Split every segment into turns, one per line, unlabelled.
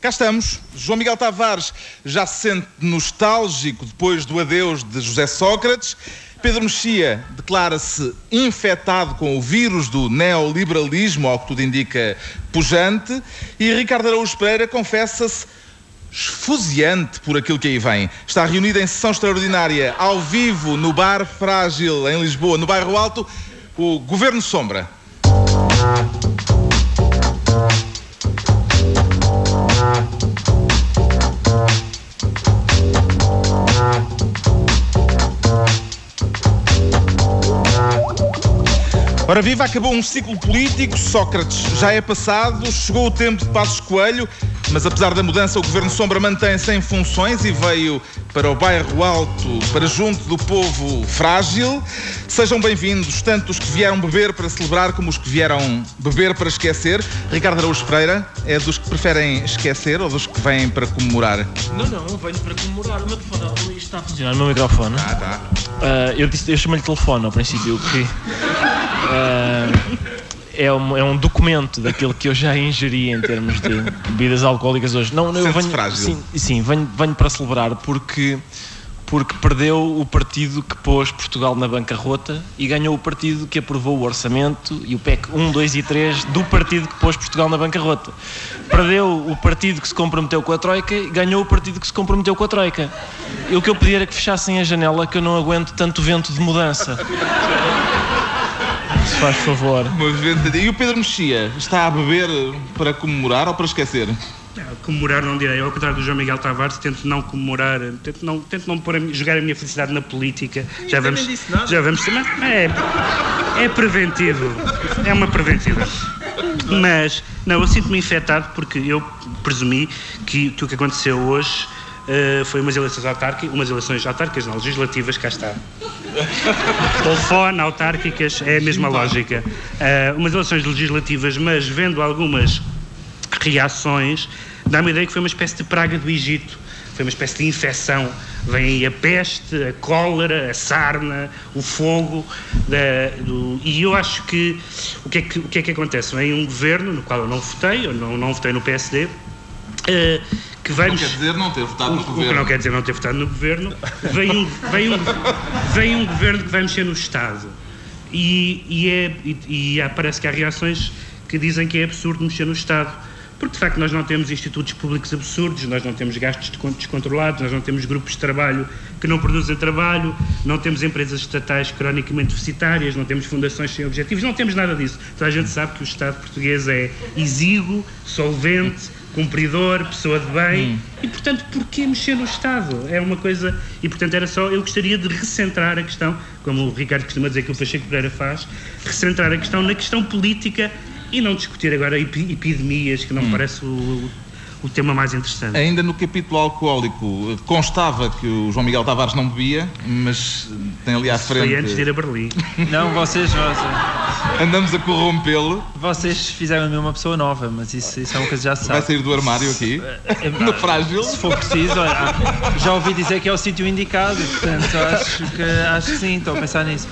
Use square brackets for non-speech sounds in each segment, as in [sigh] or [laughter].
Cá estamos. João Miguel Tavares já se sente nostálgico depois do adeus de José Sócrates. Pedro Mexia declara-se infectado com o vírus do neoliberalismo, ao que tudo indica pujante. E Ricardo Araújo Pereira confessa-se esfuziante por aquilo que aí vem. Está reunido em sessão extraordinária, ao vivo, no Bar Frágil, em Lisboa, no Bairro Alto, o Governo Sombra. Ora viva, acabou um ciclo político, Sócrates. Já é passado, chegou o tempo de Passos Coelho, mas apesar da mudança o Governo Sombra mantém-se em funções e veio para o bairro alto, para junto do povo frágil. Sejam bem-vindos, tanto os que vieram beber para celebrar como os que vieram beber para esquecer. Ricardo Araújo Pereira é dos que preferem esquecer ou dos que vêm para comemorar?
Não, não, eu venho para comemorar. O meu telefone está a funcionar, o meu microfone.
Ah, tá.
Uh, eu, disse, eu chamei-lhe telefone ao princípio, que uh, [laughs] é, um, é um documento daquilo que eu já ingeri em termos de bebidas alcoólicas hoje. Não, não eu venho,
frágil?
Sim, sim venho, venho para celebrar porque, porque perdeu o partido que pôs Portugal na bancarrota e ganhou o partido que aprovou o orçamento e o PEC 1, 2 e 3 do partido que pôs Portugal na bancarrota. Perdeu o partido que se comprometeu com a Troika e ganhou o partido que se comprometeu com a Troika. E o que eu pedi era que fechassem a janela que eu não aguento tanto vento de mudança. Se faz favor.
E o Pedro Mexia está a beber para comemorar ou para esquecer?
Não, Comemorar não direi, ao contrário do João Miguel Tavares, tento não comemorar, tento não, tento não pôr a jogar a minha felicidade na política. Já vamos, já vamos também. É, é preventivo, é uma preventiva. Mas, não, eu sinto-me infectado porque eu presumi que, que o que aconteceu hoje eh, foi umas eleições autárquicas, umas eleições autárquicas, não, legislativas, cá está. Telefone, autárquicas, é a mesma lógica. Eh, umas eleições legislativas, mas vendo algumas reações, dá-me a ideia que foi uma espécie de praga do Egito. Foi uma espécie de infecção. Vem aí a peste, a cólera, a sarna, o fogo. da- do- e eu acho que o que, é que o que é que acontece? Vem um governo no qual eu não votei, eu não, não votei no PSD, eh, que vai
Não quer dizer não ter votado no
o, o que
governo.
não quer dizer não ter votado no governo, vem um, vem um, vem um governo que vai mexer no Estado. E, e, é, e, e há- parece que há reações que dizem que é absurdo mexer no Estado. Porque, de facto, nós não temos institutos públicos absurdos, nós não temos gastos descon- descontrolados, nós não temos grupos de trabalho que não produzem trabalho, não temos empresas estatais cronicamente deficitárias, não temos fundações sem objetivos, não temos nada disso. Toda a gente sabe que o Estado português é exíguo, solvente, cumpridor, pessoa de bem, e portanto, porquê mexer no Estado? É uma coisa. E portanto, era só. Eu gostaria de recentrar a questão, como o Ricardo costuma dizer que o Pacheco Pereira faz, recentrar a questão na questão política e não discutir agora epi- epidemias, que não me parece o, o tema mais interessante.
Ainda no capítulo alcoólico, constava que o João Miguel Tavares não bebia, mas tem ali à frente.
Foi antes de ir a Berlim.
Não, vocês, vocês,
Andamos a corrompê-lo.
vocês fizeram-me uma pessoa nova, mas isso, isso é uma coisa que já se
Vai
sabe.
sair do armário aqui.
É- [laughs]
No frágil.
Se for preciso, já ouvi dizer que é o sítio indicado, portanto acho que, acho que sim, estou a pensar nisso.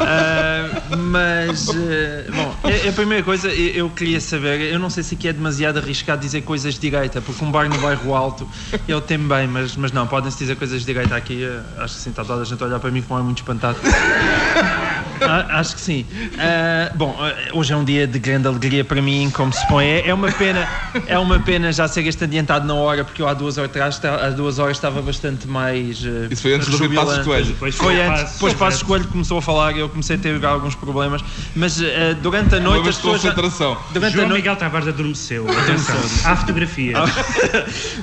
Ah, mas, eh, bom, a, a primeira coisa eu, eu queria saber, eu não sei se aqui é demasiado arriscado dizer coisas de direita, porque um bar no bairro alto ele tem bem, mas, mas não, podem-se dizer coisas de direita aqui, acho que sim, está toda a gente a olhar para mim como é muito espantado. Ah, acho que sim. Ah, bom, ah, hoje é um dia de grande alegria para mim, como se põe. É, é uma pena, é uma pena já ser este adiantado na hora, porque eu há duas horas atrás, há duas horas estava bastante mais. ah,
Isso foi antes do Rui Passos. Coelho.
Depois
Foi
a
antes,
Passos,
depois Passos. Coelho começou a falar e eu comecei a ter alguns problemas, mas ah, durante a
Uma
noite as
de
pessoas. já-
concentração.
Durante a
João
noite.
Miguel Tavares adormeceu. [laughs] Atenção. Há fotografias.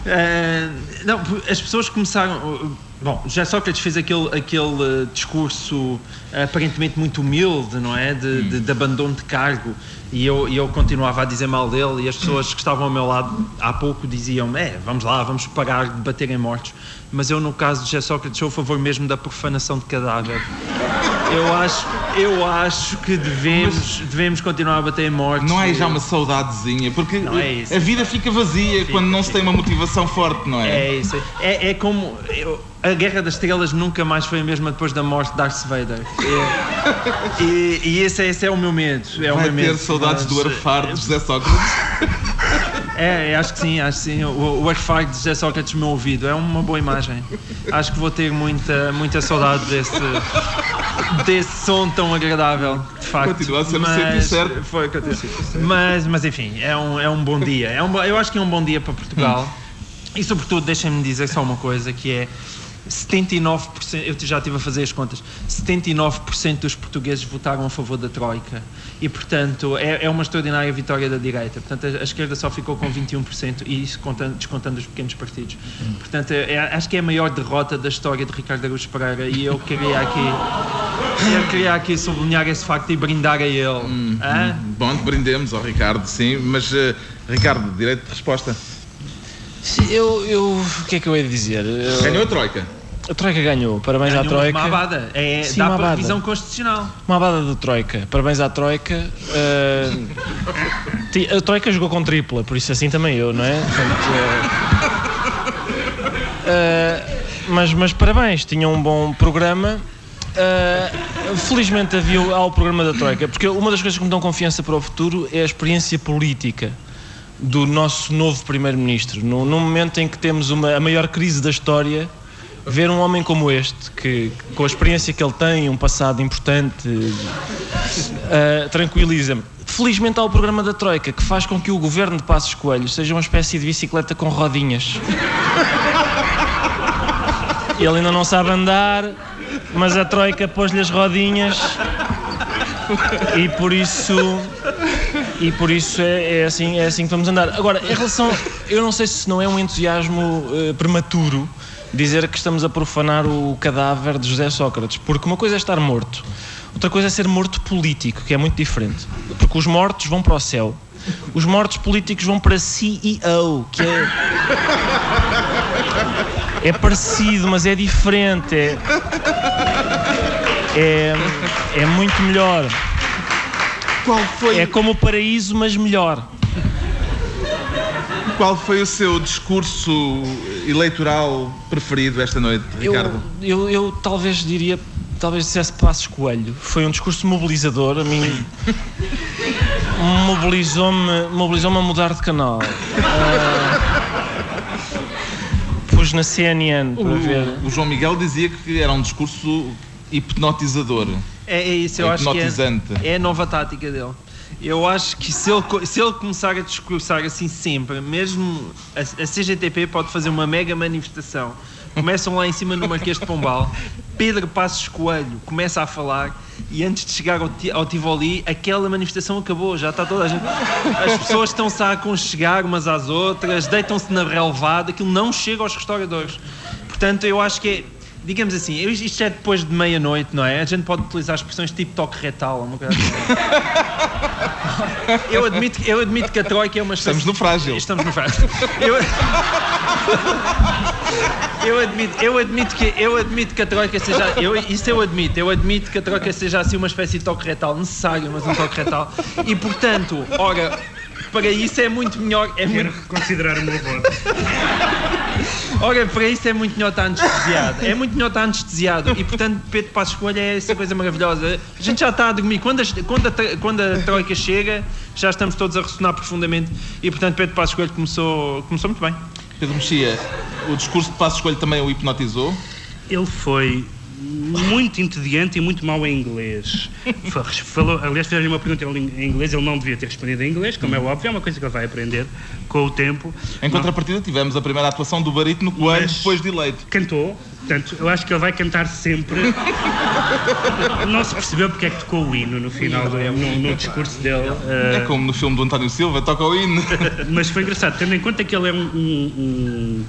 Eh, [laughs] não, as pessoas começaram. Bom, já Sócrates fez aquele, aquele uh, discurso aparentemente muito humilde, não é? De, de- de abandono de cargo. E eu, eu continuava a dizer mal dele, e as pessoas que estavam ao meu lado há pouco diziam: É, vamos lá, vamos parar de bater em mortos. Mas eu, no caso de José Sócrates, sou a favor mesmo da profanação de cadáver. Eu acho, eu acho que devemos, devemos continuar a bater em mortos.
Não aí já uma saudadezinha, porque
é isso.
a vida fica vazia quando não se tem uma motivação forte, não é?
É isso. É, é como. eu- a Guerra das Estrelas nunca mais foi a mesma depois da morte de Darth Vader. [laughs] É- e e esse, é- esse é o meu medo. É o
Vai
meu medo.
ter saudades
Mas,
do arfar de José Sócrates. [laughs]
É, acho que sim, acho que sim. O, o Airfire de José Sócrates no meu ouvido é uma boa imagem. Acho que vou ter muita, muita saudade desse, desse som tão agradável, de facto.
Continua a ser no sítio certo.
Foi, continua mas, mas enfim, é um, é um bom dia. É um, eu acho que é um bom dia para Portugal. E sobretudo, deixem-me dizer só uma coisa, que é 79%, eu já estive a fazer as contas, 79% dos portugueses votaram a favor da Troika e, portanto, é, é uma extraordinária vitória da direita. Portanto, a, a, esquerda só ficou com 21% e isso contando, descontando os pequenos partidos. Portanto, é, acho que é a maior derrota da história de Ricardo Araújo Pereira e eu queria aqui, eu queria aqui sublinhar esse facto e brindar a ele. Hum,
hum, bom, brindemos ao Ricardo, sim, mas, uh, Ricardo, direito de resposta.
Eu, eu, o que é que eu ia dizer? Eu...
Ganhou a Troika.
A Troika ganhou, parabéns
ganhou
à Troika.
Uma abada, é, Sim, dá uma para revisão constitucional.
Uma abada de Troika, parabéns à Troika. [laughs] Uh, a Troika jogou com tripla, por isso assim também eu, não é? uh, mas, mas parabéns, tinha um bom programa. Uh, felizmente havia ao programa da Troika, porque uma das coisas que me dão confiança para o futuro é a experiência política do nosso novo Primeiro-Ministro. No, no, momento em que temos uma, a maior crise da história, ver um homem como este, que com a experiência que ele tem, um passado importante, uh, tranquiliza-me. Felizmente há o programa da Troika, que faz com que o governo de Passos Coelho seja uma espécie de bicicleta com rodinhas. Ele ainda não sabe andar, mas a Troika pôs-lhe as rodinhas e por isso e por isso é, é, assim, é assim que vamos andar. Agora, em relação, eu não sei se não é um entusiasmo uh, prematuro dizer que estamos a profanar o cadáver de José Sócrates, porque uma coisa é estar morto, outra coisa é ser morto político, que é muito diferente. Porque os mortos vão para o céu, os mortos políticos vão para CEO, que é. É parecido, mas é diferente. É, é, é muito melhor.
Qual foi?
É como o paraíso, mas melhor.
Qual foi o seu discurso eleitoral preferido esta noite, Ricardo?
Eu, eu, eu talvez diria, talvez dissesse Passos Coelho. Foi um discurso mobilizador. A mim [laughs] mobilizou-me mobilizou a mudar de canal. Uh, pus na CNN para
o,
ver.
O João Miguel dizia que era um discurso hipnotizador.
É, é isso, eu acho que é, é a nova tática dele. Eu acho que se ele, se ele começar a discursar assim sempre, mesmo a, a CGTP pode fazer uma mega manifestação. Começam lá em cima no Marquês de Pombal, Pedro Passos Coelho começa a falar e antes de chegar ao, ao Tivoli, aquela manifestação acabou, já está toda a gente. As pessoas estão-se a aconchegar umas às outras, deitam-se na relevada, aquilo não chega aos restauradores. Portanto, eu acho que é digamos assim, isto é depois de meia-noite, não é? A gente pode utilizar expressões tipo toque retal, uma coisa assim. [laughs] eu, admito, eu admito que a Troika é uma
espécie... Estamos no frágil.
Estamos no frágil. Eu... eu admito, eu admito que eu admito que a troika seja, eu, isso eu admito, eu admito que a troika seja assim uma espécie de toque retal necessário, mas um toque retal. E portanto, ora, para isso é muito melhor. É
Quero
muito...
reconsiderar o meu voto. [laughs]
Ora, para isso é muito melhor estar anestesiado. É muito melhor estar anestesiado. E portanto, Pedro Passos Coelho é essa coisa maravilhosa. A gente já está a dormir. Quando a, quando a, quando a Troika chega, já estamos todos a ressonar profundamente. E portanto, Pedro Passos Coelho começou, começou muito bem.
Pedro Mexia, o discurso de Passos Coelho também o hipnotizou?
Ele foi muito entediante e muito mau em inglês. Falou, aliás, fizeram-lhe uma pergunta em inglês, ele não devia ter respondido em inglês, como é óbvio, é uma coisa que ele vai aprender com o tempo.
Em contrapartida, não. tivemos a primeira atuação do Barito no Coelho depois de eleito.
Cantou, portanto, eu acho que ele vai cantar sempre. [laughs] não se percebeu porque é que tocou o hino no final, do, no, no, discurso dele.
É uh... como no filme do António Silva, toca o hino. [laughs]
Mas foi engraçado, tendo em conta que ele é um, um, um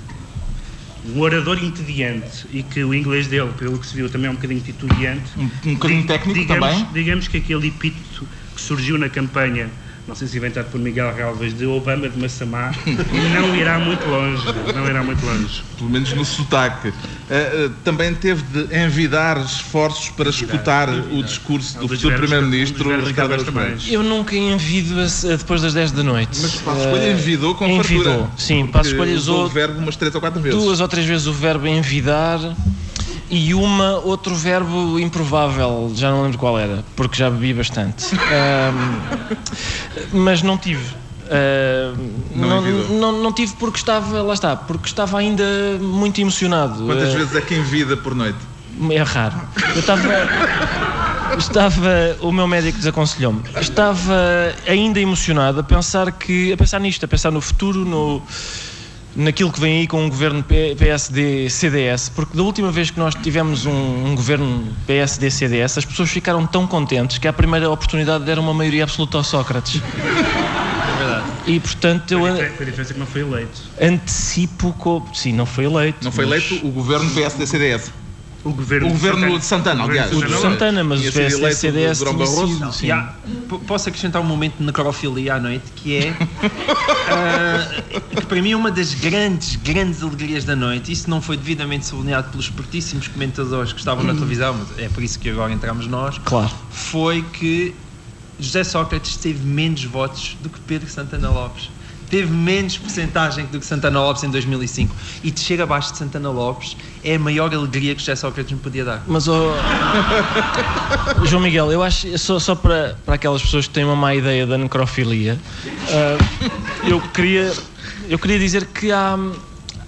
um orador entediante e que o inglês dele, pelo que se viu, também é um bocadinho titubeante.
Um, um bocadinho técnico
digamos,
também?
Digamos que aquele epíteto que surgiu na campanha não sei se inventado por Miguel Galvez, de Obama de Massamá, não irá muito longe. Não irá muito longe.
Pelo menos no sotaque. Uh, uh, também teve de envidar esforços para envidar, escutar envidar. o discurso do futuro Primeiro-Ministro Ricardo Araújo
Eu nunca envido depois das 10 da noite.
Mas Passos Coelho envidou com
envidou,
fartura.
Sim, Passos Coelho
usou o verbo umas 3 ou 4 vezes.
Duas ou três vezes o verbo envidar e uma, outro verbo improvável, já não lembro qual era, porque já bebi bastante. [laughs] Um, mas não tive. Uh,
Não
não, não, não tive porque estava, lá está, porque estava ainda muito emocionado.
Quantas
Uh,
vezes é que envida por noite?
É raro. Eu estava. Estava, o meu médico desaconselhou-me. Estava ainda emocionado a pensar que, a pensar nisto, a pensar no futuro, no, naquilo que vem aí com um governo PSD-CDS, porque da última vez que nós tivemos um, um governo PSD-CDS, as pessoas ficaram tão contentes que à primeira oportunidade deram uma maioria absoluta ao Sócrates.
É verdade.
E portanto eu
Foi a diferença- diferença que não foi eleito.
antecipo. Co... Sim, não foi eleito.
Não foi
mas-
eleito o governo PSD-CDS.
O governo,
O governo de Santana,
O governo
aliás.
de
O de
Santana.
Mas o PSD
eleito
CDS tinha
Barroso.
sido.
E há- posso acrescentar um momento de necrofilia à noite que é ah, [laughs] que para mim é uma das grandes, grandes alegrias da noite. Isso não foi devidamente sublinhado pelos espertíssimos comentadores que estavam na televisão, mas é por isso que agora entramos nós.
Claro.
Foi que José Sócrates teve menos votos do que Pedro Santana Lopes. Teve menos porcentagem do que Santana Lopes em 2005. E descer abaixo de Santana Lopes é a maior alegria que José Sócrates me podia dar.
Mas, ó, [laughs] João Miguel, eu acho, só, só para, para aquelas pessoas que têm uma má ideia da necrofilia, ah, eu, queria, eu queria dizer que há,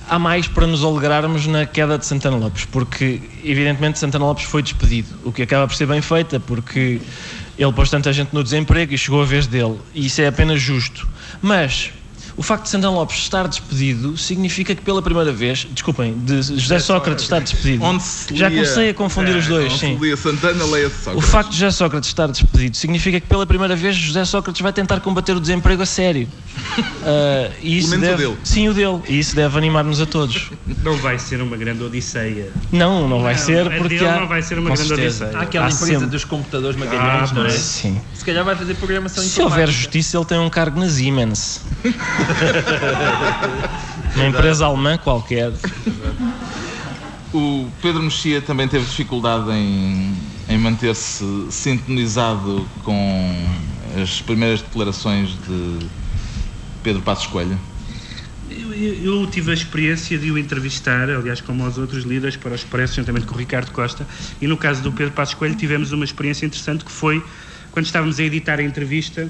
há mais para nos alegrarmos na queda de Santana Lopes, porque, evidentemente, Santana Lopes foi despedido, o que acaba por ser bem feita, porque ele pôs tanta gente no desemprego e chegou a vez dele, e isso é apenas justo. Mas. O facto de Santana Lopes estar despedido significa que pela primeira vez, desculpem, de José Sócrates estar despedido.
Onde se
Já comecei a confundir os dois, sim.
lia Santana, leia-se
O
Sócrates.
facto de José Sócrates estar despedido significa que pela primeira vez José Sócrates vai tentar combater o desemprego a sério. Ah, [laughs] e isso
o
deve,
dele.
Sim, o dele. E isso deve animar-nos a todos. [laughs]
Não vai ser uma grande odisseia.
Não, não vai
Não,
ser porque há...
não vai ser uma grande
certeza.
odisseia.
Há aquela
Há
empresa
sempre.
dos computadores magalhães,
Ah,
não é?
Sim.
Se calhar vai fazer programação
Se houver justiça, ele tem um cargo na Siemens. [laughs] Uma empresa alemã qualquer.
O Pedro Mexia também teve dificuldade em, em manter-se sintonizado com as primeiras declarações de Pedro Passos Coelho.
Eu, eu- eu tive a experiência de o entrevistar, aliás, como aos outros líderes para o Expresso, juntamente com o Ricardo Costa, e no caso do Pedro Passos Coelho tivemos uma experiência interessante que foi quando estávamos a editar a entrevista,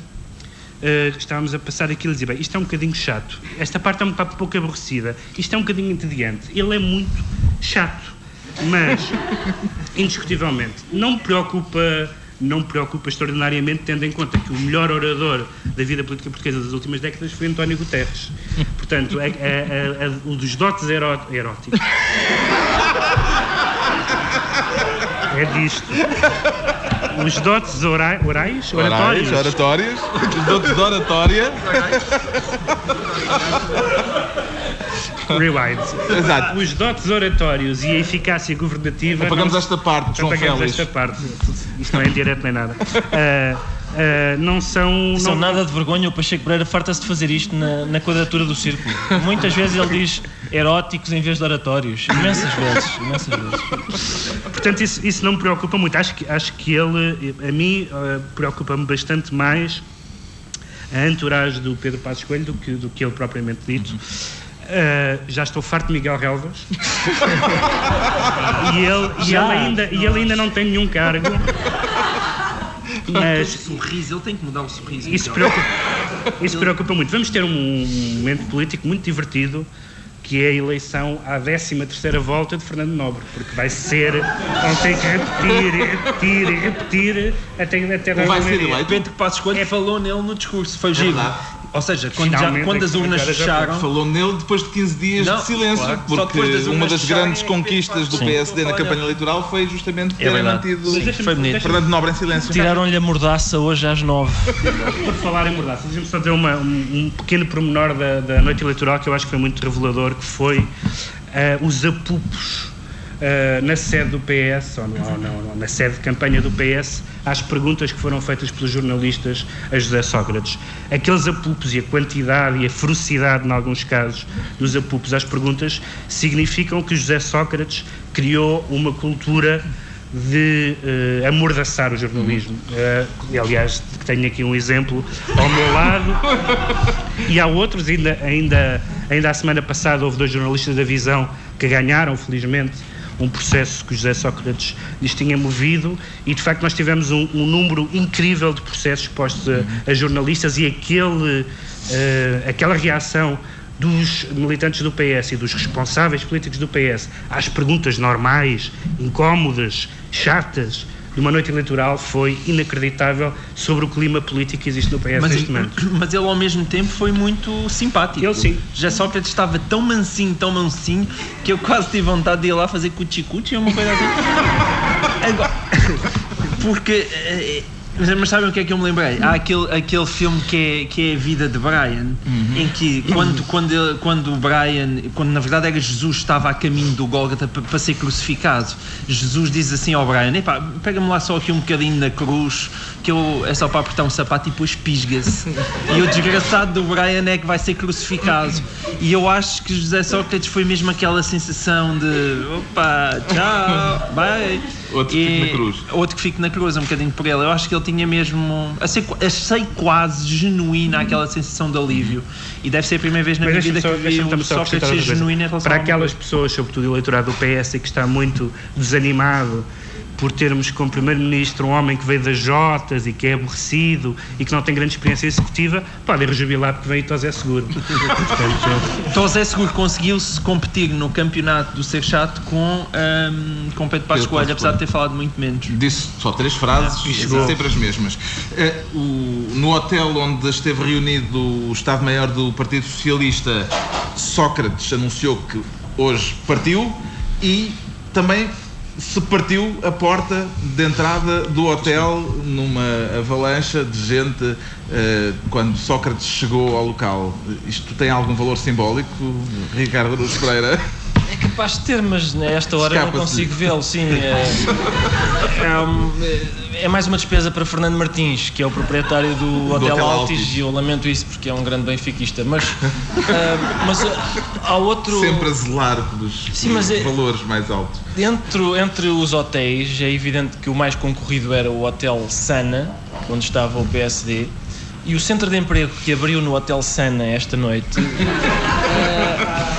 eh, estávamos a passar aquilo e dizer, bem, isto é um bocadinho chato, esta parte é um pouco aborrecida, isto é um bocadinho entediante, ele é muito chato, mas, [laughs] indiscutivelmente, não me preocupa não me preocupa extraordinariamente, tendo em conta que o melhor orador da vida política portuguesa das últimas décadas foi António Guterres. Portanto, a- a- a- a- o dos dotes eró- eróticos. [laughs] É disto. Os dotes ora- orais, oratórios,
Oratórios. Os dotes de oratória.
rewind.
Exato.
Os dotes oratórios e a eficácia governativa.
Apagamos
não-
esta parte, João
apagamos
Félix.
esta parte. Isto não é em direto nem nada. Ah, [laughs] ah, não são.
São
não-
nada de vergonha, o Pacheco Pereira farta-se de fazer isto na, na quadratura do círculo. Muitas vezes ele diz eróticos em vez de oratórios. Imensas vezes, imensas vezes.
Portanto, isso, isso não me preocupa muito. Acho que, acho que ele, a mim, eh, preocupa-me bastante mais a entourage do Pedro Passos Coelho do que, do que ele propriamente dito. Eh, já estou farto de Miguel Relvas. [laughs] e ele, e ele ainda, e ele ainda não tem nenhum cargo. Mas
sorriso, ele tem que mudar o sorriso.
isso preocupa, isso preocupa muito. Vamos ter um, momento político muito divertido que é a eleição à 13 terceira volta de Fernando Nobre, porque vai ser, vão ter que repetir, repetir, repetir até, até dar
Vai ser eleito?
Pedro Passos Coelho falou nele no discurso, foi giro.
verdade.
Ou seja, quando, já- quando as urnas fecharam,
Falou nele depois de 15 dias
Não,
de silêncio,
claro.
Porque
das
uma das grandes
é
conquistas do
Sim.
PSD na campanha eleitoral foi justamente
É
terem
verdade.
mantido
Foi bonito.
Fernando Nobre em silêncio.
Tiraram-lhe a mordaça hoje às nove.
Por falar em mordaça, deixa-me só dizer uma- um, um pequeno pormenor da, da noite eleitoral que eu acho que foi muito revelador, que foi eh, os apupos eh, na sede do PS, ou, não, ou na sede de campanha do PS, às perguntas que foram feitas pelos jornalistas a José Sócrates. Aqueles apupos e a quantidade e a ferocidade, em alguns casos, dos apupos às perguntas, significam que José Sócrates criou uma cultura de eh, amordaçar o jornalismo. Eh, aliás, tenho aqui um exemplo ao meu lado. E há outros, ainda, ainda, ainda a semana passada houve dois jornalistas da Visão que ganharam, felizmente, um processo que o José Sócrates lhes tinha movido e de facto nós tivemos um, um número incrível de processos postos a, a jornalistas e aquele, uh, aquela reação dos militantes do PS e dos responsáveis políticos do PS às perguntas normais, incómodas, chatas de uma noite eleitoral foi inacreditável sobre o clima político que existe no PS
mas,
neste momento. [clears throat]
Mas ele ao mesmo tempo foi muito simpático.
Ele sim.
Já Sócrates estava tão mansinho, tão mansinho, que eu quase tive vontade de ir lá fazer cuchi-cuchi ou uma coisa assim. [laughs] Agora, porque eh, mas, mas sabem o que é que eu me lembrei? Há aquele, aquele filme que é, que é a vida de Brian, uhum. em que quando, quando, ele, quando o Brian, quando na verdade era Jesus, estava a caminho do Gólgota para, ser crucificado, Jesus diz assim ao Brian: pega-me lá só aqui um bocadinho na cruz, que eu, é só para apertar um sapato e depois pisga-se. E o desgraçado do Brian é que vai ser crucificado. E eu acho que José Sócrates foi mesmo aquela sensação de opa, tchau, bye.
Outro que fique na cruz.
Outro que fique na cruz, um bocadinho por ele. Eu acho que ele tinha mesmo. Achei quase genuína aquela sensação de alívio. E deve ser a primeira vez na minha vida que vi o Sócrates ser genuíno em relação
Para aquelas pessoas, sobretudo o eleitorado do PS, que está muito desanimado por termos como primeiro-ministro um homem que veio das Jotas e que é aborrecido e que não tem grande experiência executiva, podem rejubilar porque veio Tosé Seguro.
Portanto, Tosé Seguro conseguiu-se competir no campeonato do Ser Chato com, um, com Pedro Passos Coelho, apesar de ter falado muito menos.
Disse só três frases, é, sempre as mesmas. Uh, o, no hotel onde esteve reunido o Estado-Maior do Partido Socialista, Sócrates anunciou que hoje partiu e também se partiu a porta de entrada do hotel numa avalanche de gente uh, quando Sócrates chegou ao local. Isto tem algum valor simbólico, Ricardo Luz Pereira?
É capaz de ter, mas nesta hora eu não consigo vê-lo, sim. É, [laughs] é, é, mais uma despesa para Fernando Martins, que é o proprietário do, do Hotel, Hotel Altis, Altis, e eu lamento isso porque é um grande benfiquista. Mas, uh, [laughs] mas uh, há outro.
Sempre a zelar pelos, sim, pelos é, valores mais altos.
Entre, entre os hotéis, é evidente que o mais concorrido era o Hotel Sana, onde estava o PSD. E o centro de emprego que abriu no Hotel Sana esta noite uh,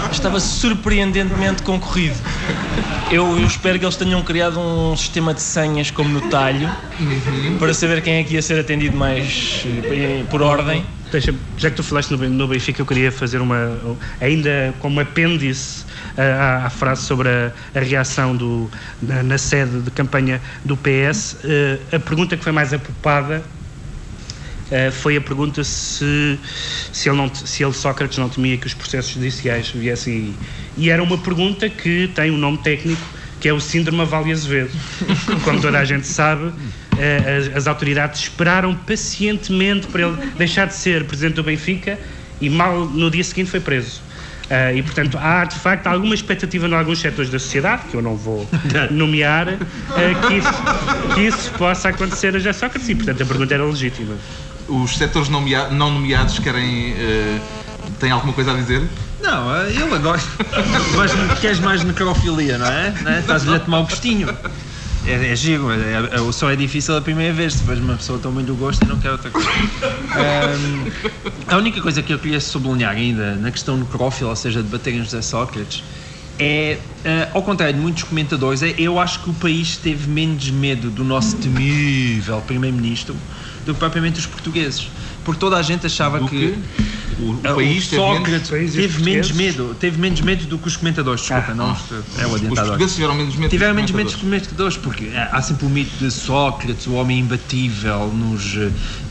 [laughs] estava surpreendentemente concorrido. Eu, eu, espero que eles tenham criado um sistema de senhas como no talho uhum. para saber quem é que ia ser atendido mais eh, por ordem.
Deixa, já que tu falaste no, no Benfica, eu queria fazer uma. ainda como apêndice à, à frase sobre a, a reação do, na, na, sede de campanha do PS. Uh, eh, a pergunta que foi mais apopada Uh, foi a pergunta se, se, ele não, se ele, Sócrates, não temia que os processos judiciais viessem aí. E era uma pergunta que tem um nome técnico, que é o síndrome Vale Azevedo. Como toda a gente sabe, as, as, autoridades esperaram pacientemente para ele deixar de ser presidente do Benfica e mal no dia seguinte foi preso. Uh, e, portanto, há de facto alguma expectativa em alguns setores da sociedade, que eu não vou [laughs] nomear, uh, que, isso, que, isso, possa acontecer a José Sócrates. E, portanto, a pergunta era legítima
os setores não nomeados querem. Uh, têm alguma coisa a dizer?
Não, eh, ele agora. [laughs] Mas queres mais necrofilia, não é? Não é? Estás-lhe a tomar o gostinho. É, é giro, é, é, só é difícil a primeira vez, depois uma pessoa toma muito gosto e não quer outra coisa. [laughs] Um, a única coisa que eu queria sublinhar ainda na questão necrófila, ou seja, de baterem José Sócrates, é, uh, ao contrário de muitos comentadores, é, eu acho que o país teve menos medo do nosso temível Primeiro-Ministro do que propriamente os portugueses. Porque toda a gente achava
do
que,
que o, o, país
o Sócrates teve, menos, teve menos medo, teve menos medo do que os comentadores. Desculpa, ah, não,
ah. é o adiantador. Os portugueses tiveram menos medo.
Tiveram menos medo dos comentadores, porque há sempre o mito de Sócrates, o homem imbatível nos,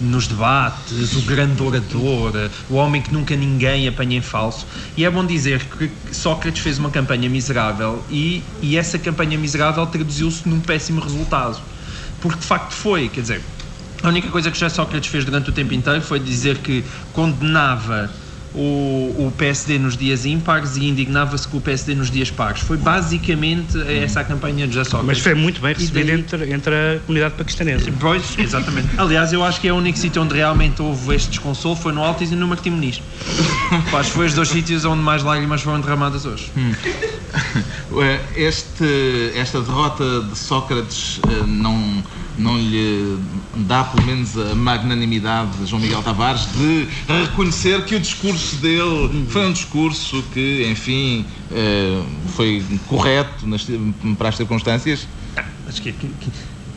nos debates, o grande orador, o homem que nunca ninguém apanha em falso. E é bom dizer que Sócrates fez uma campanha miserável e, e essa campanha miserável traduziu-se num péssimo resultado. Porque de facto foi, quer dizer, a única coisa que José Sócrates fez durante o tempo inteiro foi dizer que condenava o, o PSD nos dias ímpares e indignava-se com o PSD nos dias pares. Foi basicamente essa a campanha de José Sócrates.
Mas foi muito bem recebido daí... entre, entre a comunidade paquistanesa.
Pois, exatamente. Aliás, eu acho que é o único sítio onde realmente houve este desconsolo foi no Altis e no Martim Muniz. Acho que foi os dois sítios onde mais lágrimas foram derramadas hoje. Hum. [laughs]
Este, esta derrota de Sócrates eh, não não lhe dá pelo menos a magnanimidade de João Miguel Tavares de reconhecer que o discurso dele foi um discurso que, enfim, eh, foi correto nas, para as circunstâncias?
Acho que, que,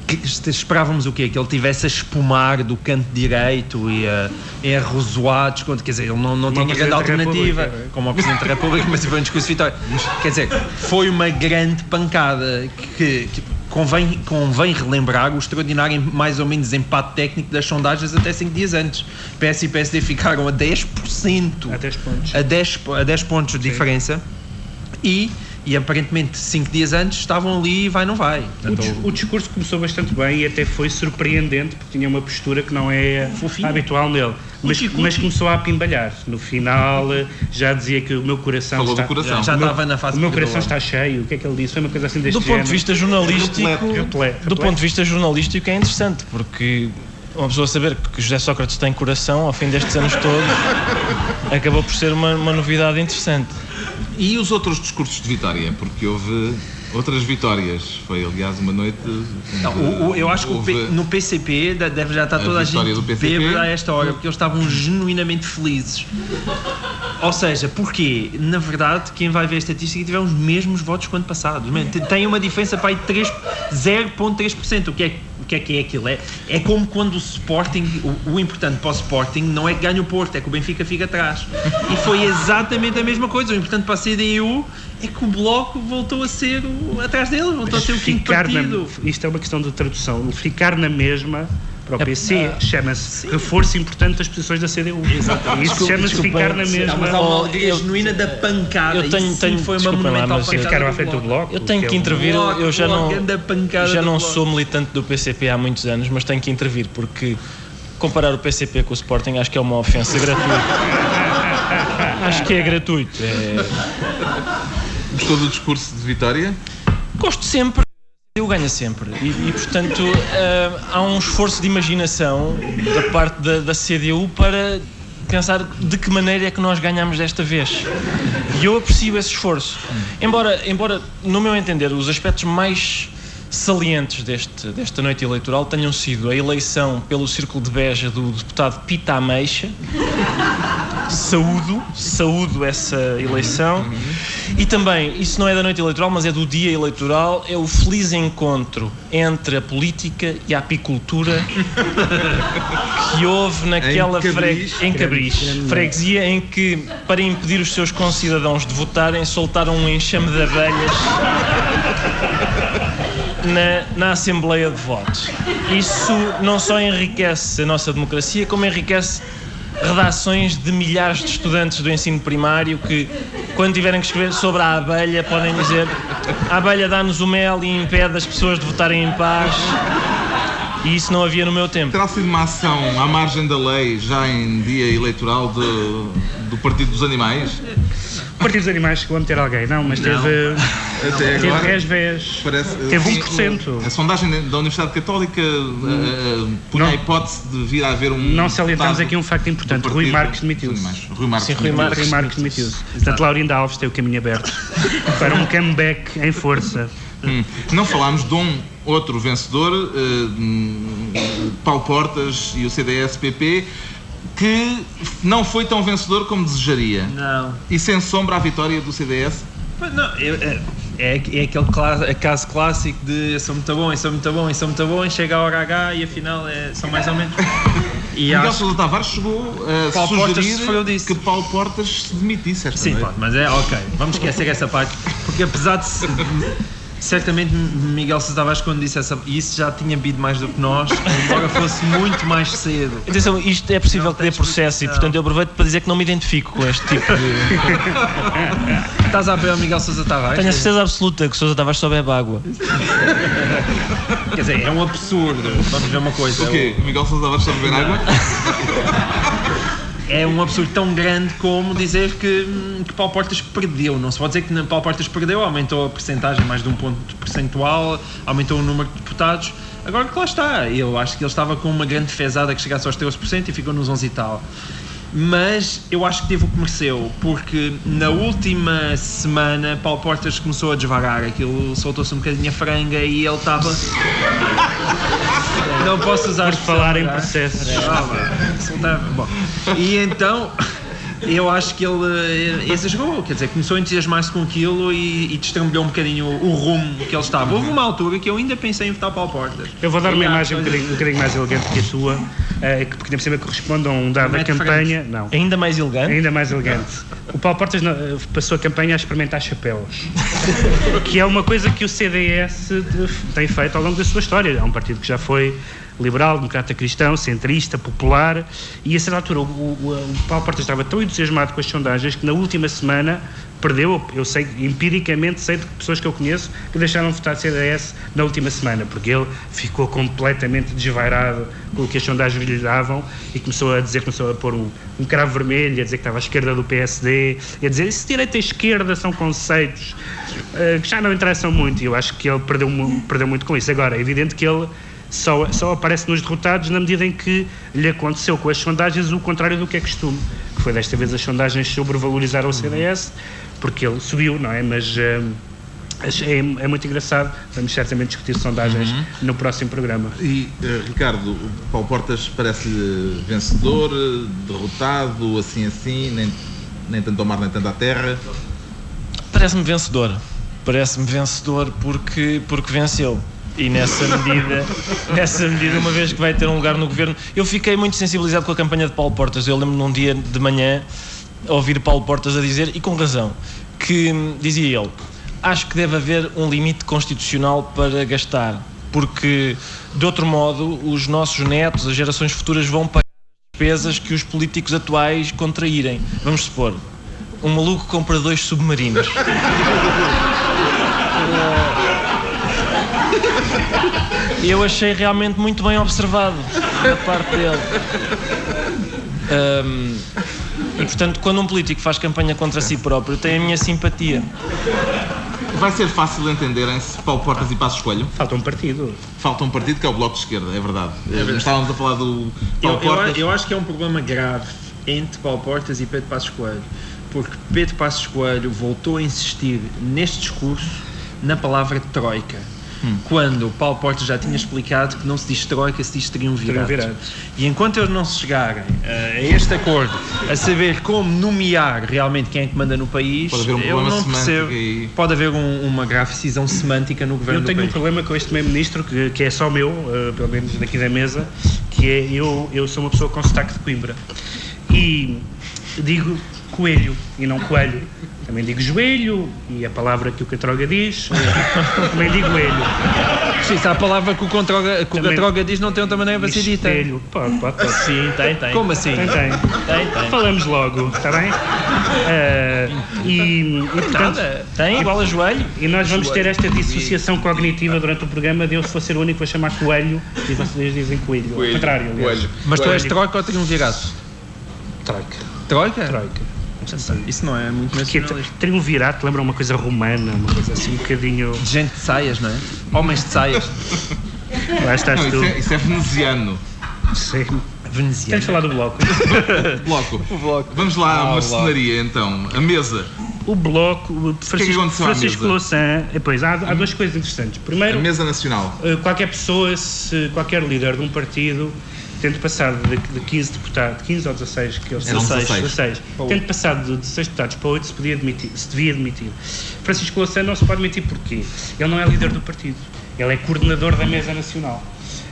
que, que esperávamos o quê? Que ele tivesse a espumar do canto direito e a, e a arrozoados, quer dizer, ele não, não tinha grande alternativa,
República.
como o Presidente da República, [laughs] mas foi um discurso de vitória. Quer dizer, foi uma grande pancada que, que convém, convém relembrar o extraordinário, mais ou menos, empate técnico das sondagens até 5 dias antes. PS e PSD ficaram a 10%.
A 10 pontos.
A 10, a 10 pontos de diferença. E, e aparentemente 5 dias antes estavam ali e vai não vai.
O,
Portanto,
dis- o discurso começou bastante bem e até foi surpreendente porque tinha uma postura que não é
Fofinho.
habitual nele. Mas, mas começou a apimbalhar. No final já dizia que o meu coração
Falou
está...
do coração.
já
o meu-
estava na fase
O meu coração está cheio. O que é que ele disse? Foi uma coisa assim deste
Do ponto de
género.
vista jornalístico,
Repleto,
repleto,
do ponto de vista jornalístico é interessante, porque uma pessoa saber que José Sócrates tem coração ao fim destes anos todos [laughs] acabou por ser uma, uma novidade interessante.
E os outros discursos de vitória? Porque houve outras vitórias. Foi, aliás, uma noite.
Não,
de-
o- o- eu acho que no PCP de- deve já estar
A
toda a
vitória
gente bêbada a esta hora, porque eles estavam genuinamente felizes. Ou seja, porque, na verdade, quem vai ver a estatística tiver os mesmos votos que o ano passado. Tem uma diferença para aí de 3 0,3%. O que é o que é que é aquilo? É, é como quando o Sporting, o, o importante para o Sporting não é que ganha o Porto, é que o Benfica fica atrás. E foi exatamente a mesma coisa. O importante para a CDU é que o Bloco voltou a ser o, atrás dele, voltou a ser o quinto
ficar na,
partido.
isto é uma questão de tradução. O ficar na mesma para o
É-
PC chama-se reforço importante das posições da CDU. Exatamente. Isso chama-se ficar na mesma.
Não, mas há uma alegria
eu-
genuína da pancada.
eu tenho- tenho-
foi uma
lá,
monumental
mas-
pancada.
Ficaram à
do
frente do bloco.
Eu tenho
que é
que intervir, eu, eu já
Bloco,
não, já não
Bloco.
sou militante do PCP há muitos anos, mas tenho que intervir porque comparar o PCP com o Sporting acho que é uma ofensa gratuita. [laughs] acho que é gratuito. É... [laughs]
Gostou do discurso de vitória?
Gosto sempre. Eu ganho sempre. E, e, portanto, ah, há um esforço de imaginação da parte da, da CDU para pensar de que maneira é que nós ganhamos desta vez. E eu aprecio esse esforço. Embora, embora no meu entender, os aspectos mais salientes deste, desta noite eleitoral tenham sido a eleição pelo Círculo de Beja do deputado Pita Ameixa. Saúdo, saúdo essa eleição. E também, isso não é da noite eleitoral, mas é do dia eleitoral, é o feliz encontro entre a política e a apicultura que houve naquela
Em Cabris.
em Cabris, freguesia em que, para impedir os seus concidadãos de votarem, soltaram um enxame de abelhas na, na Assembleia de Votos. Isso não só enriquece a nossa democracia, como enriquece redações de milhares de estudantes do ensino primário que, quando tiverem que escrever sobre a abelha, podem dizer a abelha dá-nos o mel e impede as pessoas de votarem em paz. E isso não havia no meu tempo.
Terá sido uma ação à margem da lei, já em dia eleitoral, do, do Partido dos Animais?
O Partido dos Animais chegou a meter alguém, não, mas teve,
Até
teve
agora.
10 vezes.
Parece,
Teve
sim,
1%.
A sondagem da Universidade Católica eh, eh, punha
Não.
a hipótese de vir a haver um.
Não salientamos
deputado
aqui um facto importante. Rui Marques demitiu-se.
Rui Marques
Sim, Rui. Marques.
Rui Marques demitiu-se. Portanto, Laurinda Alves tem o caminho aberto [laughs] para um comeback em força.
Hum. Não falámos de um outro vencedor, hum, Paulo Portas e o CDS-PP, que não foi tão vencedor como desejaria.
Não.
E sem sombra a vitória do CDS.
Não, é, é, é aquele clá- caso clássico de eu sou muito bom, eu sou muito bom, eu sou muito bom, e chega a hora H e afinal é, são mais ou menos. [laughs] E
Miguel
acho
Sousa Tavares chegou a
Paulo
sugerir que Paulo Portas se demitisse esta
Sim,
noite.
pode, mas é ok. Vamos esquecer essa parte. Porque apesar de. Certamente Miguel Sousa Tavares, quando disse essa, isso já tinha bebido mais do que nós, embora fosse muito mais cedo.
Atenção, isto é possível
Não
que dê processo e, portanto, eu aproveito para dizer que não me identifico com este tipo de. [laughs]
Estás a ver o Miguel Sousa Tavares?
Tenho a certeza absoluta que Sousa Tavares só bebe água.
Quer dizer, é um absurdo. Vamos ver uma coisa.
O quê? Miguel Sousa Tavares sabe beber água? [laughs]
é um absurdo tão grande como dizer que, que Paulo Portas perdeu. Não se pode dizer que Paulo Portas perdeu, aumentou a percentagem mais de um ponto percentual, aumentou o número de deputados. Agora que lá está, eu acho que ele estava com uma grande defesada que chegasse aos 13% e ficou nos 11 e tal. Mas eu acho que teve o que mereceu, porque na última semana Paulo Portas começou a desvagar, aquilo soltou-se um bocadinho a franga e ele estava. [laughs] Não posso usar
Por falar em
é?
processos.
Ah, soltava- bom. E então [laughs] eu acho que ele eh, exagerou, quer dizer, começou a entusiasmar-se com aquilo e, e destrambulhou um bocadinho o rumo que ele estava. Houve uma altura que eu ainda pensei em votar Paulo Portas.
Eu vou dar uma
E
imagem um bocadinho, um bocadinho mais elegante que a tua, eh, que porque por cima corresponde a um dado da
Mete
campanha. Não.
Ainda mais elegante.
Ainda mais elegante. O Paulo Portas eh, passou a campanha a experimentar chapéus, [laughs] que é uma coisa que o CDS tem feito ao longo da sua história. É um partido que já foi liberal, democrata cristão, centrista, popular, e a certa altura o, o- o Paulo Portas estava tão entusiasmado com as sondagens que na última semana perdeu, eu sei, empiricamente sei de pessoas que eu conheço que deixaram de votar CDS na última semana, porque ele ficou completamente desvairado com o que as sondagens lhe davam e começou a dizer, começou a pôr um, um cravo vermelho, a dizer que estava à esquerda do PSD, e a dizer, se direita e esquerda são conceitos eh, que já não interessam muito, e eu acho que ele perdeu, perdeu muito com isso. Agora, é evidente que ele só, só aparece nos derrotados na medida em que lhe aconteceu com as sondagens o contrário do que é costume, que foi desta vez as sondagens sobrevalorizaram o CDS, porque ele subiu, não é? Mas eh, é, é muito engraçado, vamos certamente discutir sondagens no próximo programa.
E, eh, Ricardo, o Paulo Portas parece-lhe vencedor, derrotado, assim assim, nem, nem tanto ao mar nem tanto à terra.
Parece-me vencedor. Parece-me vencedor porque, porque venceu. E nessa medida, [laughs] nessa medida, uma vez que vai ter um lugar no governo, eu fiquei muito sensibilizado com a campanha de Paulo Portas. Eu lembro num dia de manhã ouvir Paulo Portas a dizer, e com razão, que hum, dizia ele: acho que deve haver um limite constitucional para gastar, porque de outro modo os nossos netos, as gerações futuras, vão pagar as despesas que os políticos atuais contraírem. Vamos supor, um maluco compra dois submarinos. [laughs] Eu achei realmente muito bem observado da parte dele. Ahm, e portanto, quando um político faz campanha contra si próprio, tem a minha simpatia.
Vai ser fácil entenderem-se Paulo Portas e Passos Coelho.
Falta um partido.
Falta um partido que é o Bloco de Esquerda, é verdade. Eh, Estávamos a falar do
Eu,
Paulo
eu,
Portas.
eu acho que é um problema grave entre Paulo Portas e Pedro Passos Coelho, porque Pedro Passos Coelho voltou a insistir neste discurso na palavra troika.
Hum.
Quando o Paulo Portas já tinha explicado que não se diz troika, se diz triunvirato.
Triunvirato.
E enquanto eles não se chegarem eh, a este acordo, a saber como nomear realmente quem é que manda no país,
Pode haver um
eu
problema
não
semântico
percebo.
aí.
Pode haver um- uma grave decisão semântica no governo
Eu tenho
do
um problema com este primeiro-ministro, que, que é só meu, eh, pelo menos daqui da mesa, que é eu, eu sou uma pessoa com sotaque de Coimbra. E digo coelho e não coelho. Também digo joelho, e a palavra que o Catroga diz, [laughs] também digo elho.
Sim, se há a palavra que o, controga, que o Catroga diz não tem outra maneira para ser dita.
Espelho. Pode, pode, pode.
Sim, tem, tem.
Como assim?
Tem, tem.
Tem, tem.
Falamos logo, está bem? [laughs] Eh, e, e, portanto,
Tem, igual a joelho.
E nós vamos ter esta dissociação cognitiva durante o programa de eu, se for ser o único, vou chamar coelho e vocês dizem coelho. Ao contrário, aliás.
Coelho.
Mas tu
Coelho.
és troika ou triunvirato?
Troika.
Troika?
Troika.
Isso não é muito
Que
nacionalista.
triunvirato lembra uma coisa romana, uma coisa assim um bocadinho.
Gente de saias, não é? Homens de saias.
Lá estás
Não,
tu.
isso, é, isso é veneziano.
Sim.
Veneziano.
Tens de falar do bloco. [laughs]
Bloco.
bloco.
Vamos lá a
Ah,
uma
o
cenaria então. A mesa.
O bloco, o Francisco,
aconteceu à
Francisco
mesa?
Louçã. eh, Pois, há, há duas coisas interessantes.
A
Primeiro,
mesa nacional.
Uh, qualquer pessoa, se qualquer líder de um partido, tendo passado de, de 15 deputados, 15 ou 16, que eles
Eram 16.
16 tendo passado de 16 deputados para 8, se, podia admitir, se devia admitir. Francisco Louçã não se pode admitir porquê? Ele não é líder do partido, ele é coordenador da mesa nacional.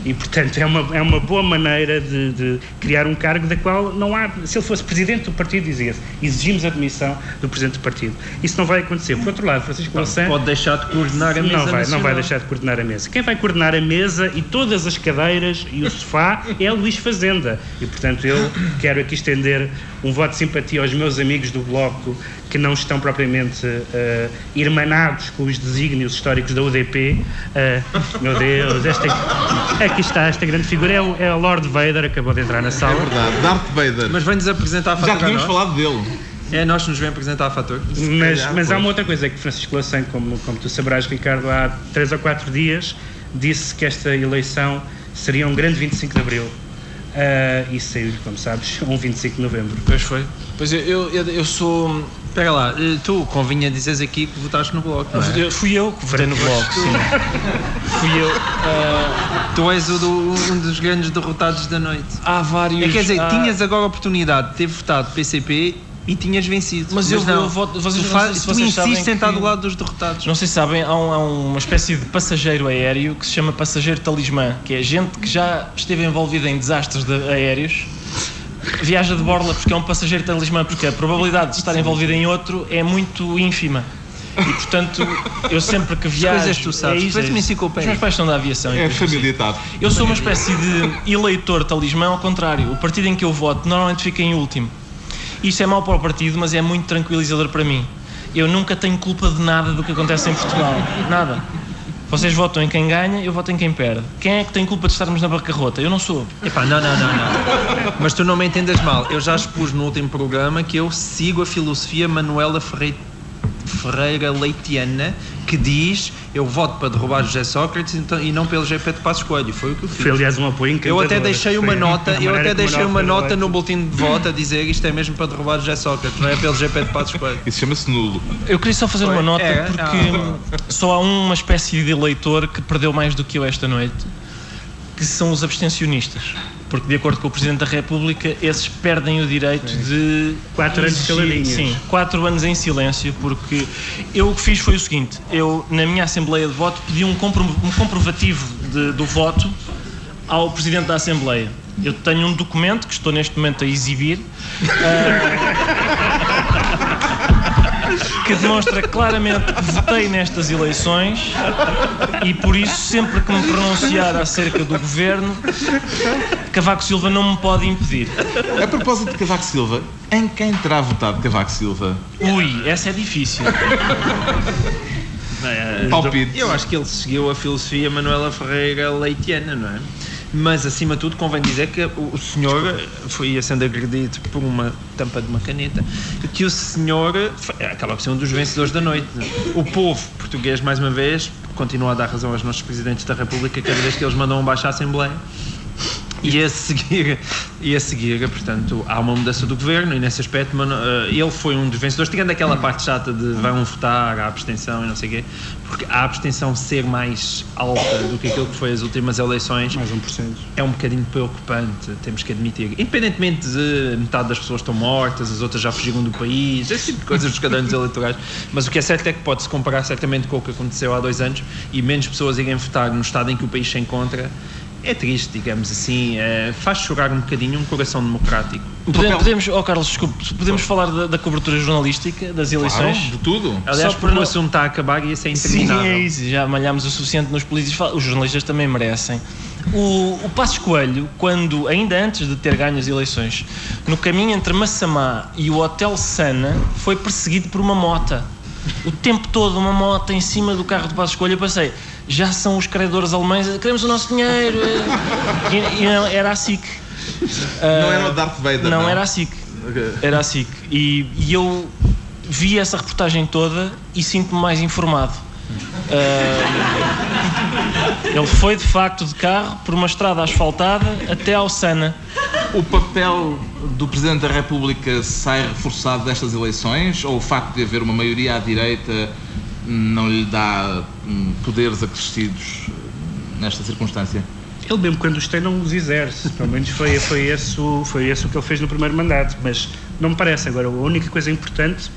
E, portanto, é uma, é uma boa maneira de, de criar um cargo da qual não há. Se ele fosse presidente do partido, dizia-se: exigimos a admissão do presidente do partido. Isso não vai acontecer. Por outro lado, Francisco Louçã.
Pode deixar de coordenar a mesa
Não vai, não vai deixar de coordenar a mesa. Quem vai coordenar a mesa e todas as cadeiras e o sofá [laughs] é Luís Fazenda. E, portanto, eu quero aqui estender um voto de simpatia aos meus amigos do Bloco que não estão propriamente eh, irmanados com os desígnios históricos da UDP. Eh, meu Deus, esta, aqui está esta grande figura. É o, é o Lord Vader, acabou de entrar na
É
sala.
verdade. Darth Vader.
Mas vem-nos apresentar a
Já tínhamos falado dele.
É nós que nos vem apresentar a fatura.
Mas,
calhar,
mas há uma outra coisa é que Francisco Louçã, como, como tu sabrás, Ricardo, há três ou quatro dias disse que esta eleição seria um grande 25 de Abril. Uh, e saiu-lhe, como sabes, um 25 de novembro.
Pois foi. Pois eu, eu, eu, eu sou.
Espera lá, eh, tu convinha dizeres aqui que votaste no Bloco, não é?
Eu- Fui eu que votei no Bloco, sim. Fui eu. Ah,
Tu és do- um dos grandes derrotados da noite.
há vários.
É, quer dizer,
há-
tinhas agora a oportunidade de ter votado PCP e tinhas vencido.
Mas eu-
não.
eu voto- vocês-
tu,
não
fa-
sei se
tu insistes em estar do lado dos derrotados.
Não sei se sabem, há, um- há uma espécie de passageiro aéreo que se chama passageiro talismã, que é gente que já esteve envolvida em desastres de- aéreos, viaja de borla porque é um passageiro talismã, porque a probabilidade de estar envolvido em outro é muito ínfima. E portanto, eu sempre que viajo.
coisas tu sabes,
é isso, é isso. Os meus pais são da aviação.
É familiaridade.
Eu sou uma espécie de eleitor talismã, ao contrário. O partido em que eu voto normalmente fica em último. Isto é mau para o partido, mas é muito tranquilizador para mim. Eu nunca tenho culpa de nada do que acontece em Portugal. Nada. Vocês votam em quem ganha, eu voto em quem perde. Quem é que tem culpa de estarmos na bancarrota? Eu não sou.
Epá, não, não, não, não. Mas tu não me entendas mal. Eu já expus no último programa que eu sigo a filosofia Manuela Ferreira, Ferreira Leitiana, que diz eu voto para derrubar José Sócrates então- e não pelo GP de Passos Coelho. Foi o que eu fiz.
Foi, aliás, um apoio
Eu
encantador.
até deixei uma nota, [laughs] eu até deixei uma nota no boletim de voto a dizer isto é mesmo para derrubar José Sócrates, não é pelo GP de Passos Coelho.
Isso chama-se nulo.
Eu queria só fazer
Foi?
uma nota
É?
porque só há uma espécie de eleitor que perdeu mais do que eu esta noite, que são os abstencionistas. Porque, de acordo com o Presidente da República, esses perdem o direito de.
Quatro anos caladinhos.
Sim, quatro anos em silêncio, porque eu o que fiz foi o seguinte: eu, na minha Assembleia de Voto, pedi um, compro- um comprovativo de- do voto ao Presidente da Assembleia. Eu tenho um documento que estou neste momento a exibir. [laughs] que demonstra claramente que votei nestas eleições e por isso sempre que me pronunciar acerca do governo Cavaco Silva não me pode impedir.
A propósito de Cavaco Silva, em quem terá votado Cavaco Silva?
Ui, essa é difícil.
Palpite.
Eu acho que ele seguiu a filosofia Manuela Ferreira Leitiana, não é? Mas, acima de tudo, convém dizer que o senhor foi sendo agredido por uma tampa de uma caneta, que o senhor ser um dos vencedores da noite. é? O povo português, mais uma vez, continua a dar razão aos nossos presidentes da República cada vez que eles mandam um baixo à Assembleia. E a seguir, e a seguir, portanto, há uma mudança do governo e nesse aspecto mano, eh, ele foi um dos vencedores, tirando aquela parte chata de vão votar, a abstenção e não sei o quê, porque a abstenção ser mais alta do que aquilo que foi as últimas eleições
Mais 1%.
é um bocadinho preocupante, temos que admitir. Independentemente de metade das pessoas estão mortas, as outras já fugiram do país, esse tipo de coisas dos cadernos [laughs] eleitorais, mas o que é certo é que pode-se comparar certamente com o que aconteceu há dois anos e menos pessoas irem votar no estado em que o país se encontra. É triste, digamos assim, é, faz chorar um bocadinho um coração democrático.
Podemos, podemos oh Carlos, desculpe, podemos falar da, da cobertura jornalística das eleições?
Claro, de tudo.
Aliás,
Só
porque
para
o
não-
assunto está a acabar e isso é
Sim,
interminável.
é isso. Já malhámos o suficiente nos políticos. Os jornalistas também merecem. O, o Passos Coelho, quando, ainda antes de ter ganho as eleições, no caminho entre Massamá e o Hotel Sana, foi perseguido por uma mota. O tempo todo, uma moto em cima do carro do Passos Coelho. Eu pensei, já são os credores alemães, queremos o nosso dinheiro. E, e não, era a SIC.
Não era o Darth Vader.
Não,
Não,
era a SIC. Era a SIC. E, e eu vi essa reportagem toda e sinto-me mais informado. Ah, ele foi de facto de carro por uma estrada asfaltada até ao Sana.
O papel do Presidente da República sai reforçado destas eleições ou o facto de haver uma maioria à direita não lhe dá hum, poderes acrescidos nesta circunstância?
Ele mesmo quando os tem não os exerce, pelo menos foi, foi, esse o, foi esse o que ele fez no primeiro mandato, mas não me parece. Agora, a única coisa importante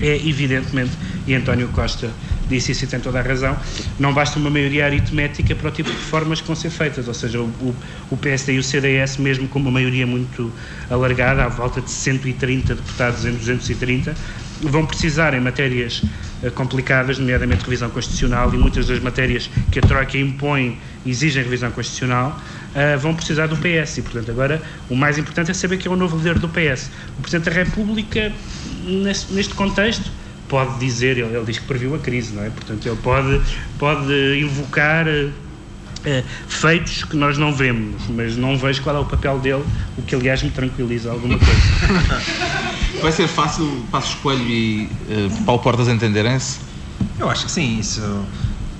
é, evidentemente, e António Costa disse isso e tem toda a razão, não basta uma maioria aritmética para o tipo de reformas que vão ser feitas, ou seja, o, o PSD e o CDS, mesmo com uma maioria muito alargada, à volta de 130 deputados em 230, vão precisar em matérias eh, complicadas, nomeadamente revisão constitucional, e muitas das matérias que a Troika impõe exigem revisão constitucional, eh, vão precisar do PS. E, portanto, agora o mais importante é saber que é o novo líder do PS. O Presidente da República, neste, neste contexto, pode dizer, ele, ele diz que previu a crise, não é? Portanto, ele pode, pode invocar. eh, eh, feitos que nós não vemos, mas não vejo qual é o papel dele, o que aliás me tranquiliza alguma coisa. [laughs]
Vai ser fácil Passos Coelho e uh, Paulo Portas entenderem-se?
Eu acho que sim, isso.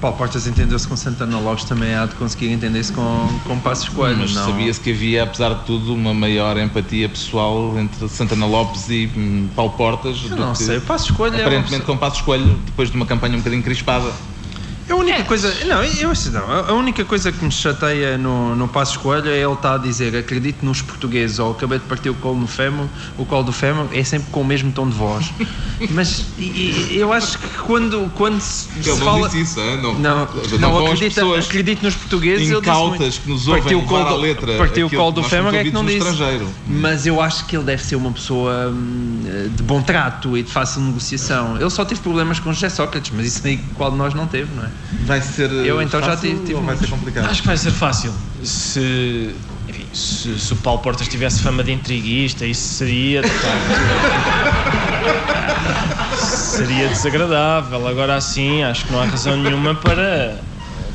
Paulo Portas entendeu-se com Santana Lopes, também há de conseguir entender-se com, com Passos Coelho.
Mas
não...
sabia-se que havia, apesar de tudo, uma maior empatia pessoal entre Santana Lopes e hum, Paulo Portas.
Eu
do
não
que,
sei, o Passos Coelho é uma
Aparentemente com Passos Coelho, depois de uma campanha um bocadinho crispada.
A única coisa, não, eu acho não, a única coisa que me chateia no, no Passos Coelho é ele estar a dizer acredito nos portugueses ou acabei de partir o colo no fémur, o colo do fémur é sempre com o mesmo tom de voz. [laughs] Mas e- eu acho que quando, quando se, se fala.
isso, hein? não,
Não,
não,
não, acredita,
pessoas
acredito nos portugueses. ele disse
incautas que nos ouvem
Partiu o colo do-
letra
Partiu o colo do
somos
é que não disse.
no estrangeiro.
Mas eu acho que ele deve ser uma pessoa hum, de bom trato e de fácil negociação. Ele só teve problemas com José Sócrates, mas isso aí qual de nós não teve, não é?
Vai ser
Eu, então, já
fácil
tive- tive
ou vai ser complicado?
Acho que vai ser fácil. Se, enfim, se, se o Paulo Portas tivesse fama de intriguista, isso seria de facto. [laughs] seria desagradável. Agora assim, acho que não há razão nenhuma para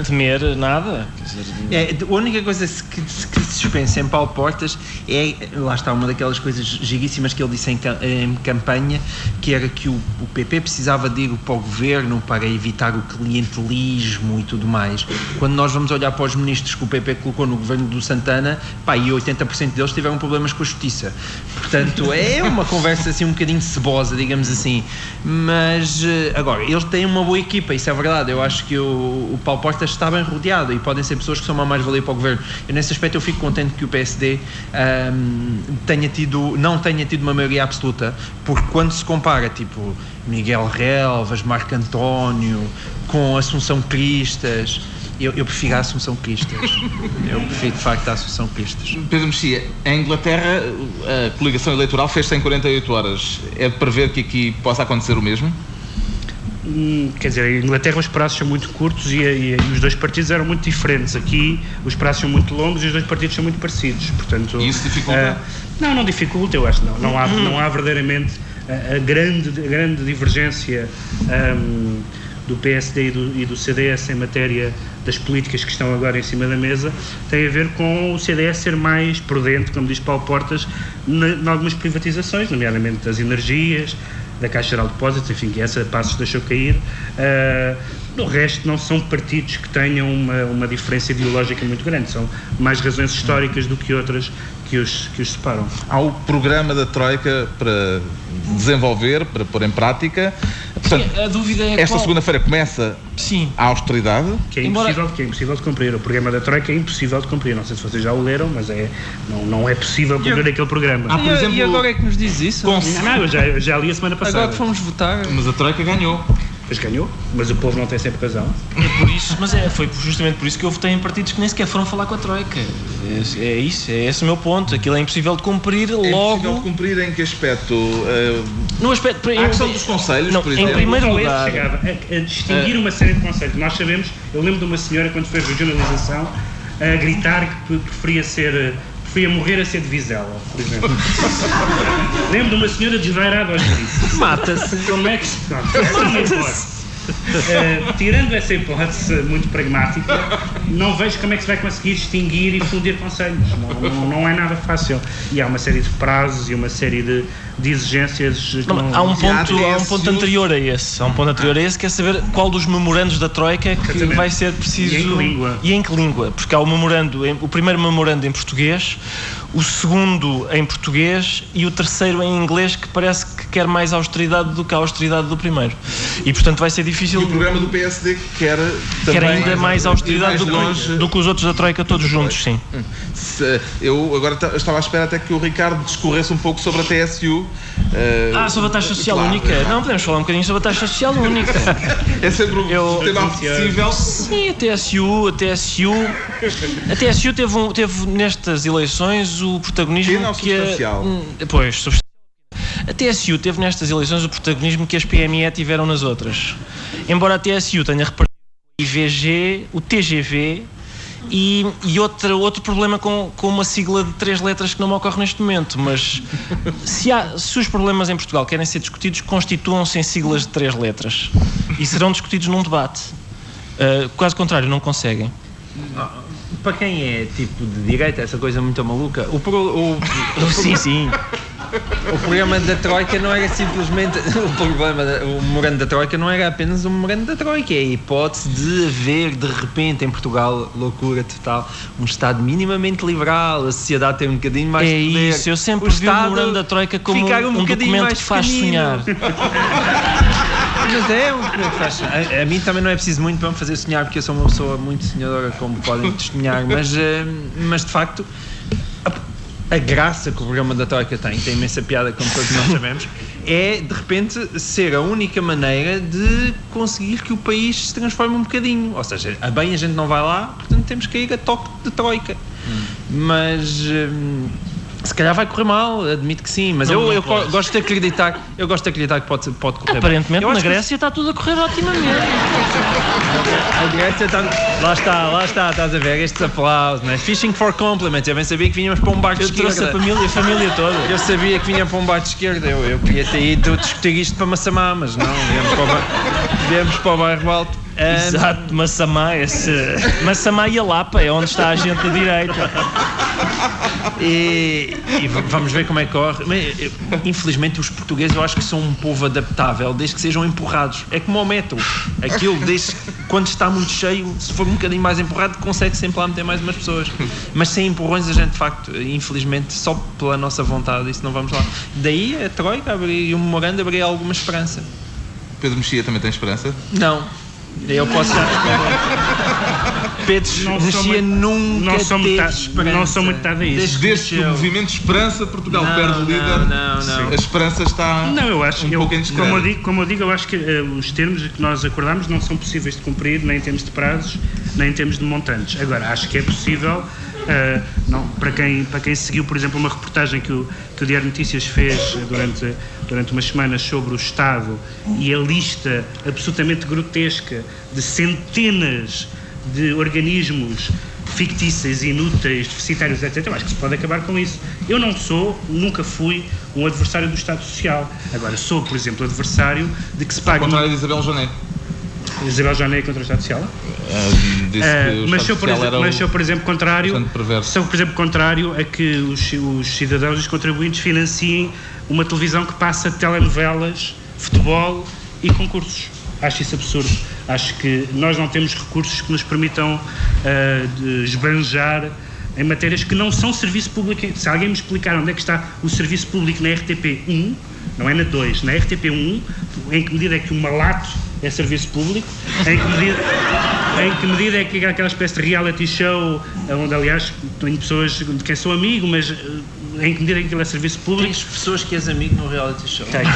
temer nada. Quer dizer,
É, a única coisa que, que se dispensa em Paulo Portas é, lá está, uma daquelas coisas giríssimas que ele disse em, em campanha, que era que o, o PP precisava de ir para o governo para evitar o clientelismo e tudo mais. Quando nós vamos olhar para os ministros que o PP colocou no governo do Santana, pá, e 80% deles tiveram problemas com a justiça. Portanto, é uma conversa assim um bocadinho cebosa, digamos assim. Mas, eh, agora, eles têm uma boa equipa, isso é verdade. Eu acho que o, o Paulo Portas está bem rodeado e podem ser pessoas que são uma mais-valia para o governo. Eu, nesse aspecto, eu fico contente que o PSD ahm, tenha tido, não tenha tido uma maioria absoluta, porque quando se compara, tipo, Miguel Relvas, Marco António, com Assunção Cristas, eu, eu prefiro a Assunção Cristas. [laughs] Eu prefiro, de facto, a Assunção Cristas.
Pedro Mexia, em Inglaterra a coligação eleitoral fez-se em 48 horas. É de prever que aqui possa acontecer o mesmo?
Quer dizer, em Inglaterra os prazos são muito curtos e, e- e os dois partidos eram muito diferentes. Aqui os prazos são muito longos e os dois partidos são muito parecidos. Portanto,
E isso dificulta?
ah, não, não dificulta, eu acho. Não, não, há, não há verdadeiramente a, a grande, a grande divergência ahm, do PSD e do, e do CDS em matéria das políticas que estão agora em cima da mesa. Tem a ver com o CDS ser mais prudente, como diz Paulo Portas, em algumas privatizações, nomeadamente das energias, da Caixa Geral de Depósitos, enfim, que essa Passos deixou cair. Ah, no resto, não são partidos que tenham uma, uma diferença ideológica muito grande, são mais razões históricas do que outras que os, que os separam.
Há o programa da Troika para desenvolver, para pôr em prática. Portanto,
a dúvida é
esta
qual...
segunda-feira começa
Sim.
a austeridade.
Que é,
Embora-
impossível, que é impossível de cumprir. O programa da Troika é impossível de cumprir. Não sei se vocês já o leram, mas é, não, não é possível cumprir
eu-
aquele programa.
Ah, por
e,
exemplo,
e agora é que nos diz isso?
com-
Não, não, eu já, eu já li a semana passada.
Agora que fomos votar.
Mas a Troika ganhou.
Mas ganhou, mas o povo não tem sempre razão.
É por isso, mas é, foi justamente por isso que eu votei em partidos que nem sequer foram falar com a Troika. É, é isso, é esse o meu ponto. Aquilo é impossível de cumprir
É impossível
logo
de cumprir em que aspecto? Uh,
no aspecto.
a questão dos conselhos,
Não,
por
em
exemplo.
primeiro
Só esse
lugar-
chegava a, a distinguir uma série de conceitos. Nós sabemos, eu lembro de uma senhora, quando fez regionalização, a gritar que preferia ser. Preferia morrer a ser de Vizela, por exemplo. [laughs] lembro de uma senhora desvairada aos gritos.
Mata-se.
Como é que se. Não, Eh, tirando essa hipótese muito pragmática, não vejo como é que se vai conseguir distinguir e fundir conselhos. Não, não, não é nada fácil. E há uma série de prazos e uma série de, de exigências. que
Não,
não-
há um ponto, há um ponto anterior a esse. Há um ponto anterior a esse que é saber qual dos memorandos da Troika é que
Exatamente.
vai ser preciso.
E em que língua?
E em que língua? Porque há o memorando, em- o primeiro memorando em português, o segundo em português e o terceiro em inglês, que parece que quer mais austeridade do que a austeridade do primeiro. E portanto vai ser
E
difícil.
o programa do PSD quer
Quer
também
ainda mais austeridade
mais
do,
longe.
que, do que os outros da Troika todos juntos, sim.
Se- Eu agora ta- estava à espera até que o Ricardo discorresse um pouco sobre a TSU. uh,
Ah, sobre a taxa social
claro,
única?
claro.
Não, podemos falar um bocadinho sobre a taxa social única. [laughs]
É sempre um
Eu-
tema acessível.
Sim, a TSU, a TSU, a TSU teve, um- teve nestas eleições o protagonismo que a,
substancial?
Hum, pois, substancial. A TSU teve nestas eleições o protagonismo que as PME tiveram nas outras. Embora a TSU tenha repartido o IVG, o TGV e, e outra, outro problema com, com uma sigla de três letras que não me ocorre neste momento, mas se, há, se os problemas em Portugal querem ser discutidos, constituam-se em siglas de três letras e serão discutidos num debate. Uh, caso contrário, não conseguem.
Para quem é tipo de direita, essa coisa muito maluca, o, pro- o, [laughs]
Sim, sim.
o programa da Troika não era simplesmente. [laughs] O problema, da- o memorando da Troika não era apenas um memorando da Troika, é a hipótese de haver de repente em Portugal, loucura total, um Estado minimamente liberal, a sociedade ter um bocadinho mais
É
poder.
isso, eu sempre
o
vi o memorando da Troika como
um,
um documento
mais
que faz
pequenino.
sonhar. [laughs]
Mas é um faz a, a mim também não é preciso muito para me fazer sonhar, porque eu sou uma pessoa muito sonhadora, como podem testemunhar, mas, eh, mas de facto. A, a graça que o programa da Troika tem, tem imensa piada, como todos nós sabemos, é de repente ser a única maneira de conseguir que o país se transforme um bocadinho. Ou seja, a bem a gente não vai lá, portanto temos que ir a toque de Troika. Mas. hum, se calhar vai correr mal, admito que sim, mas
Não,
eu,
não
eu gosto de acreditar, eu gosto de acreditar que pode, pode correr.
Aparentemente na
acho que
Grécia está tudo a correr otimamente. [laughs]
a Grécia está. Lá está, lá está, estás a ver estes aplausos, né? Fishing for compliments. Eu bem sabia que vinhamos para um bar de
Eu trouxe a
esquerda.
família, a família toda.
Eu sabia que vinha para um bar de esquerda. Eu, eu queria ter ido discutir isto para Massamá, mas não, viemos para o, bar, viemos para o bairro alto. Ah,
Exato, Massamá, esse. Massamá e a Lapa é onde está a gente da direita.
E, e vamos ver como é que corre. Mas, eu- Infelizmente, os portugueses eu acho que são um povo adaptável, desde que sejam empurrados. É como ao metro. Aquilo, desde quando está muito cheio, se for um bocadinho mais empurrado, consegue sempre lá meter mais umas pessoas. Mas sem empurrões, a gente, de facto, infelizmente, só pela nossa vontade, isso não vamos lá. Daí a Troika abrir, e o memorando abrir alguma esperança.
Pedro Mexia também tem esperança?
Não. Eu posso já [laughs] Pedro
Não
Mexia nunca
não sou
teve
metade- não sou metade a isso.
Desde que
Desde que o movimento Esperança, Portugal
Não,
perde o
não,
líder,
não, não.
a esperança está
Não, eu acho
um
eu,
pouco em
como, eu digo, como eu digo, eu acho que eh, os termos que nós acordamos não são possíveis de cumprir, nem em termos de prazos, nem em termos de montantes. Agora, acho que é possível, eh, não, para, quem, para quem seguiu, por exemplo, uma reportagem que o, que o Diário Notícias fez eh, durante, durante umas semanas sobre o Estado e a lista absolutamente grotesca de centenas de organismos fictícios, inúteis, deficitários, etc. Eu acho que se pode acabar com isso. Eu não sou, nunca fui um adversário do Estado Social. Agora, sou, por exemplo, adversário de que se
Ao
pague.
contrário de Isabel Joné.
Isabel Janeiro contra o Estado Social?
Ah, disse
Ah,
que o
mas, sou, por exemplo, mas sou, por exemplo, contrário, sou, por exemplo, contrário a que os, os cidadãos e os contribuintes financiem uma televisão que passa telenovelas, futebol e concursos. Acho isso absurdo. Acho que nós não temos recursos que nos permitam de esbanjar em matérias que não são serviço público. Se alguém me explicar onde é que está o serviço público na RTP1, não é na 2, na RTP1, em que medida é que o malato é serviço público, em que medida, em que medida é que aquela espécie de reality show, onde aliás tenho pessoas de quem sou amigo, mas eh, em que medida é que aquilo é serviço público.
Tens pessoas que és amigo no reality show.
Tenho.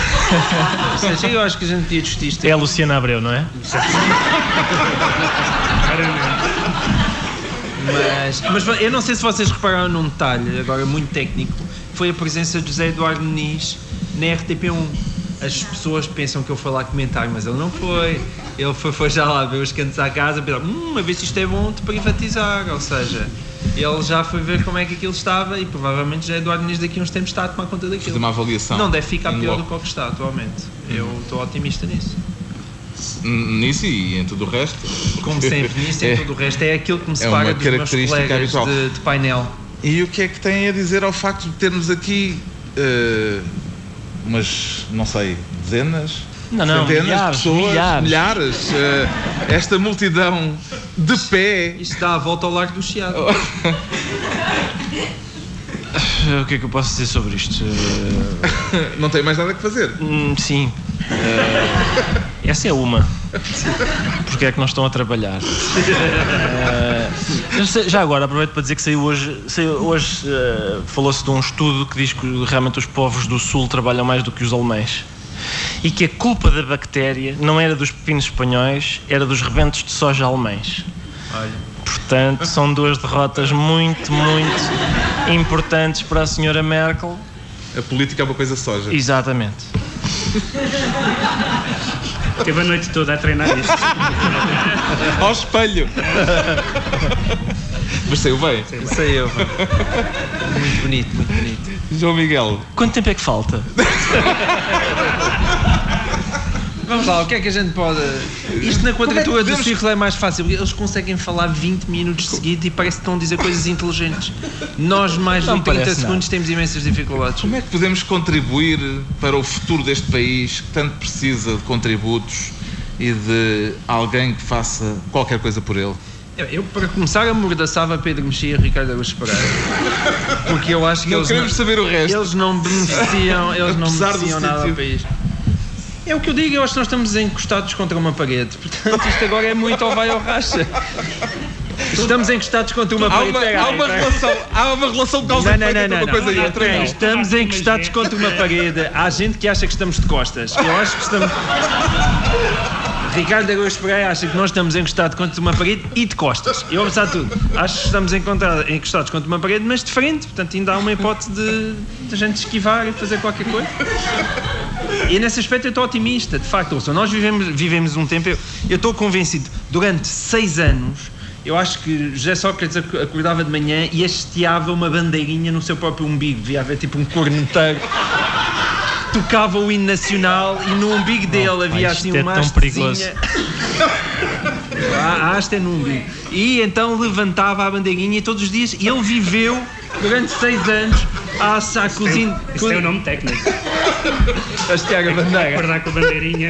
Ou seja, eu acho que a gente podia discutir isto.
É a Luciana Abreu, não é?
Mas, mas eu não sei se vocês repararam num detalhe, agora muito técnico, foi a presença de José Eduardo Muniz na RTP1. As pessoas pensam que eu fui lá comentar, mas ele não foi. Ele foi, foi já lá ver os cantos à casa, pensar, hum, a ver se isto é bom de privatizar. Ou seja, ele já foi ver como é que aquilo estava e provavelmente José Eduardo Muniz daqui a uns tempos está a tomar conta daquilo.
Fazer uma avaliação.
Não deve ficar pior do que o que está atualmente. Eu estou otimista nisso.
Nisso e em tudo o resto.
Como sempre, nisso e [laughs]
É.
em tudo o resto, é aquilo que me
É
separa
uma
dos meus colegas de, de painel.
E o que é que tem a dizer ao facto de termos aqui eh, umas, não sei, dezenas?
Não, não,
centenas
milhares,
de pessoas,
milhares.
milhares, eh, esta multidão de pé.
Isto dá a volta ao Largo do Chiado. [laughs]
O que é que eu posso dizer sobre isto? [laughs]
Não tem mais nada que fazer.
hum, sim. Eh, essa é uma. Porque é que não estão a trabalhar? Sei- já agora, aproveito para dizer que saiu hoje, saiu hoje eh, falou-se de um estudo que diz que realmente os povos do Sul trabalham mais do que os alemães. E que a culpa da bactéria não era dos pepinos espanhóis, era dos rebentos de soja alemães.
Olha.
Portanto, são duas derrotas muito, muito importantes para a senhora Merkel.
A política é uma coisa soja.
Exatamente.
Teve a noite toda a treinar isto. [laughs]
Ao espelho! Mas saiu bem.
Aí eu. Muito bonito, muito bonito.
João Miguel,
Quanto tempo é que falta? [laughs]
Vamos lá, o que é que a gente pode. Isto na quadratura
podemos-
do círculo é mais fácil. Eles conseguem falar 20 minutos seguidos e parece que estão a dizer coisas inteligentes. Nós, mais
Não
de 30
parece
segundos, temos imensas dificuldades.
Como é que podemos contribuir para o futuro deste país que tanto precisa de contributos e de alguém que faça qualquer coisa por ele?
Eu, para começar, amordaçava Pedro Mexia e Ricardo Araújo Pereira. Porque eu acho que
Não
eles.
queremos saber o resto.
Eles não beneficiam, eles não
Apesar
beneficiam nada ao país. É o que eu digo, eu acho que nós estamos encostados contra uma parede. Portanto, isto agora é muito ou vai ou racha. Estamos encostados contra uma
Há
parede.
uma, há
aí,
uma
pega aí.
relação, há uma relação causa
Não, não,
efeito
não, não,
uma coisa e outra. Não.
Estamos encostados contra uma parede. Há gente que acha que estamos de costas. Eu acho que estamos. Ricardo Araújo Pereira acha que nós estamos encostados contra uma parede e de costas. Eu, apesar de tudo, acho que estamos encostados contra uma parede, mas de frente. Portanto, ainda há uma hipótese de, de a gente esquivar e fazer qualquer coisa. E nesse aspecto eu estou otimista, de facto. Ouça, nós vivemos, vivemos um tempo. Eu estou convencido, durante seis anos, eu acho que José Sócrates ac- acordava de manhã e hasteava uma bandeirinha no seu próprio umbigo. Devia haver tipo um corneteiro. Tocava o hino nacional e no umbigo dele havia
isto
assim
é
uma
tão perigoso.
A a haste é no umbigo. E então levantava a bandeirinha e todos os dias ele viveu durante seis anos a assar cozinha.
Isso é o nome técnico. [laughs]
Hastear a bandeira.
Acordar com a bandeirinha.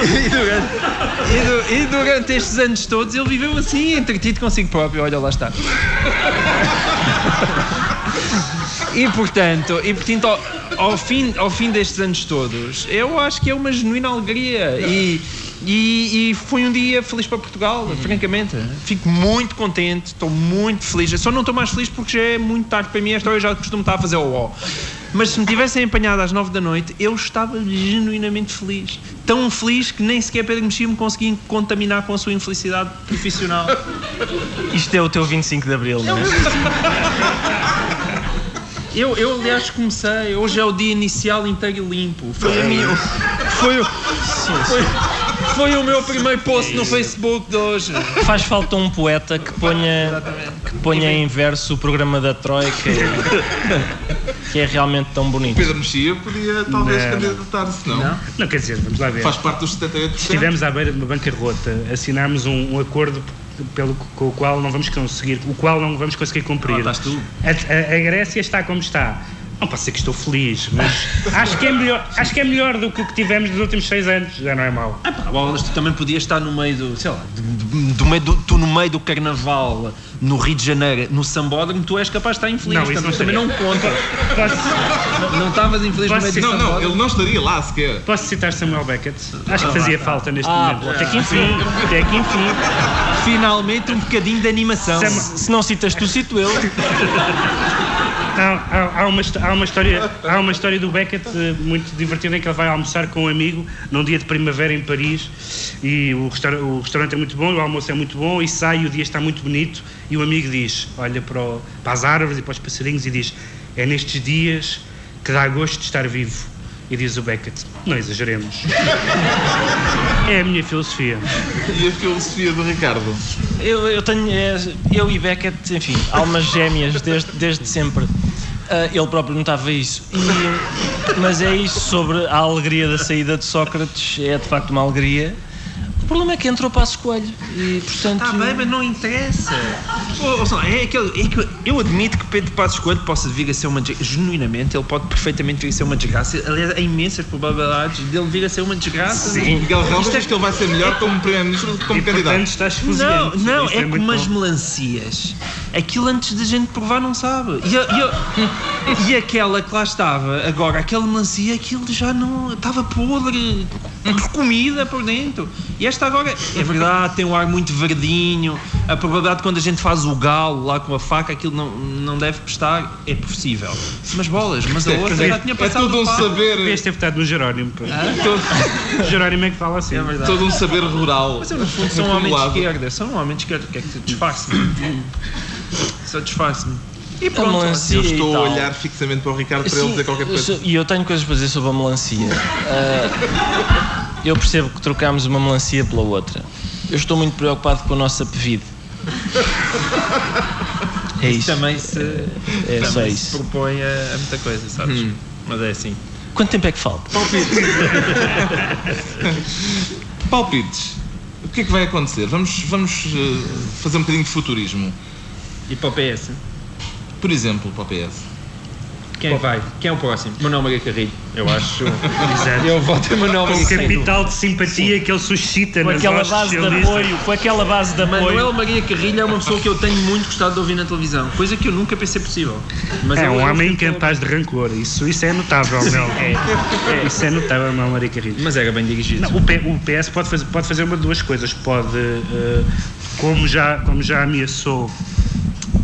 E durante, e du- e durante estes anos todos ele viveu assim, entretido consigo próprio. Olha, lá está. E portanto, e, portanto ao, ao fim, ao fim destes anos todos, eu acho que é uma genuína alegria. E, e, e foi um dia feliz para Portugal, francamente. Fico muito contente, estou muito feliz. Eu só não estou mais feliz porque já é muito tarde para mim. Esta hora eu já costumo estar a fazer o ó. Mas se me tivessem apanhado às nove da noite, eu estava genuinamente feliz. Tão feliz que nem sequer Pedro Mexia me conseguia contaminar com a sua infelicidade profissional. [laughs]
Isto é o teu 25 de Abril, não é?
Eu, eu aliás comecei, hoje é o dia inicial inteiro limpo. Foi a minha. Foi, o- foi, foi o meu primeiro post no Facebook de hoje.
Faz falta um poeta que ponha, que ponha em verso o programa da Troika, que é realmente tão bonito.
Pedro Mexia podia talvez
Não.
candidatar-se, não?
Não, quer dizer, vamos lá ver.
Faz parte dos 78%.
Estivemos à beira de uma bancarrota, assinámos um, um acordo pelo, com o qual não vamos conseguir, o qual não vamos conseguir cumprir.
Ah, estás tu.
A, a- a Grécia está como está. Não pode ser que estou feliz, mas acho que, é melhor, acho que é melhor do que o que tivemos nos últimos seis anos. Já não é mau.
Ah, pá, bolas, tu também podias estar no meio do, sei lá, do, do- meio do, tu no meio do carnaval, no Rio de Janeiro, no Sambódromo, tu és capaz de estar infeliz.
Não, isso
também,
não
também não conta.
Posso,
Não- estavas infeliz no
Posso
meio do
Não, não, ele não estaria lá sequer.
posso citar Samuel Beckett? Acho que fazia falta neste
Ah,
momento. Até que enfim, até que enfim.
Finalmente um bocadinho de animação.
Sam-
Se não citas tu, cito eu. [laughs]
Há, há- há uma, há uma história, há uma história do Beckett eh, muito divertida em que ele vai almoçar com um amigo num dia de primavera em Paris e o, o restaurante é muito bom, o almoço é muito bom e sai e o dia está muito bonito e o amigo diz, olha para, o- para as árvores e para os passarinhos e diz é nestes dias que dá gosto de estar vivo. E diz o Beckett, não exageremos. É a minha filosofia.
E a filosofia do Ricardo?
Eu, eu tenho. é, eu e Beckett, enfim, almas gêmeas desde, desde sempre. Ah, ele próprio notava isso. E- mas é isso sobre a alegria da saída de Sócrates. É de facto uma alegria. O problema é que entrou Passos Coelho. E portanto.
Está bem, mas não interessa. Só, é aquele, é que eu admito que Pedro Passos Coelho possa vir a ser uma desgraça. Genuinamente, ele pode perfeitamente vir a ser uma desgraça. Aliás, há imensas probabilidades dele vir a ser uma desgraça.
Sim.
Miguel Ramos
é-
diz que ele vai ser melhor como Primeiro-Ministro do que como
e portanto
candidato.
estás
Não, não, é,
muito
como as melancias. Aquilo antes da gente provar não sabe. E, a- e a- [laughs] e aquela que lá estava, agora, aquela melancia, aquilo já não. estava podre, comida por dentro. E esta agora, é verdade, tem um ar muito verdinho. A probabilidade de quando a gente faz o galo lá com a faca, aquilo não, não deve prestar, é possível. Mas bolas, mas a outra já tinha
É
passado.
todo um
do par.
saber,
Devias ter votado no Jerónimo. pá.
todo,
O Jerónimo é que fala assim.
É verdade.
todo um saber rural.
Mas eu, no fundo, sou um homem de esquerda. Sou um homem de esquerda. O que é que te disfarce-me? [coughs] Só disfarce-me. E
A
pronto.
melancia
Eu
e
estou a olhar fixamente para o Ricardo para ele
Sim,
dizer qualquer
eu
coisa.
E eu tenho coisas para dizer sobre a melancia. [laughs] Ah, eu percebo que trocámos uma melancia pela outra. Eu estou muito preocupado com a nossa PVD. [laughs] É isso.
também se,
É só
também
isso.
se propõe a, a muita coisa, sabes? Mas é assim.
Quanto tempo é que falta? [laughs]
Palpites. O que é que vai acontecer? Vamos, vamos eh, fazer um bocadinho de futurismo.
E para o PS?
Por exemplo, para o PS.
Quem vai? Quem é o próximo? Manuel Maria Carrilho, eu acho.
Exato.
eu voto em Manuel
Com
Maria
o
Carrilho.
capital de simpatia que ele suscita
Com aquela base de apoio, com aquela base de apoio.
Manuel Maria Carrilho é uma pessoa que eu tenho muito gostado de ouvir na televisão, coisa que eu nunca pensei possível. Mas
É um homem incapaz de rancor. Isso, isso é notável, meu. [laughs] Isso é notável, Manuel Maria Carrilho.
Mas era bem dirigido.
Não, o, P- o PS pode fazer, pode fazer uma de duas coisas. Pode, eh, como, já, como já ameaçou,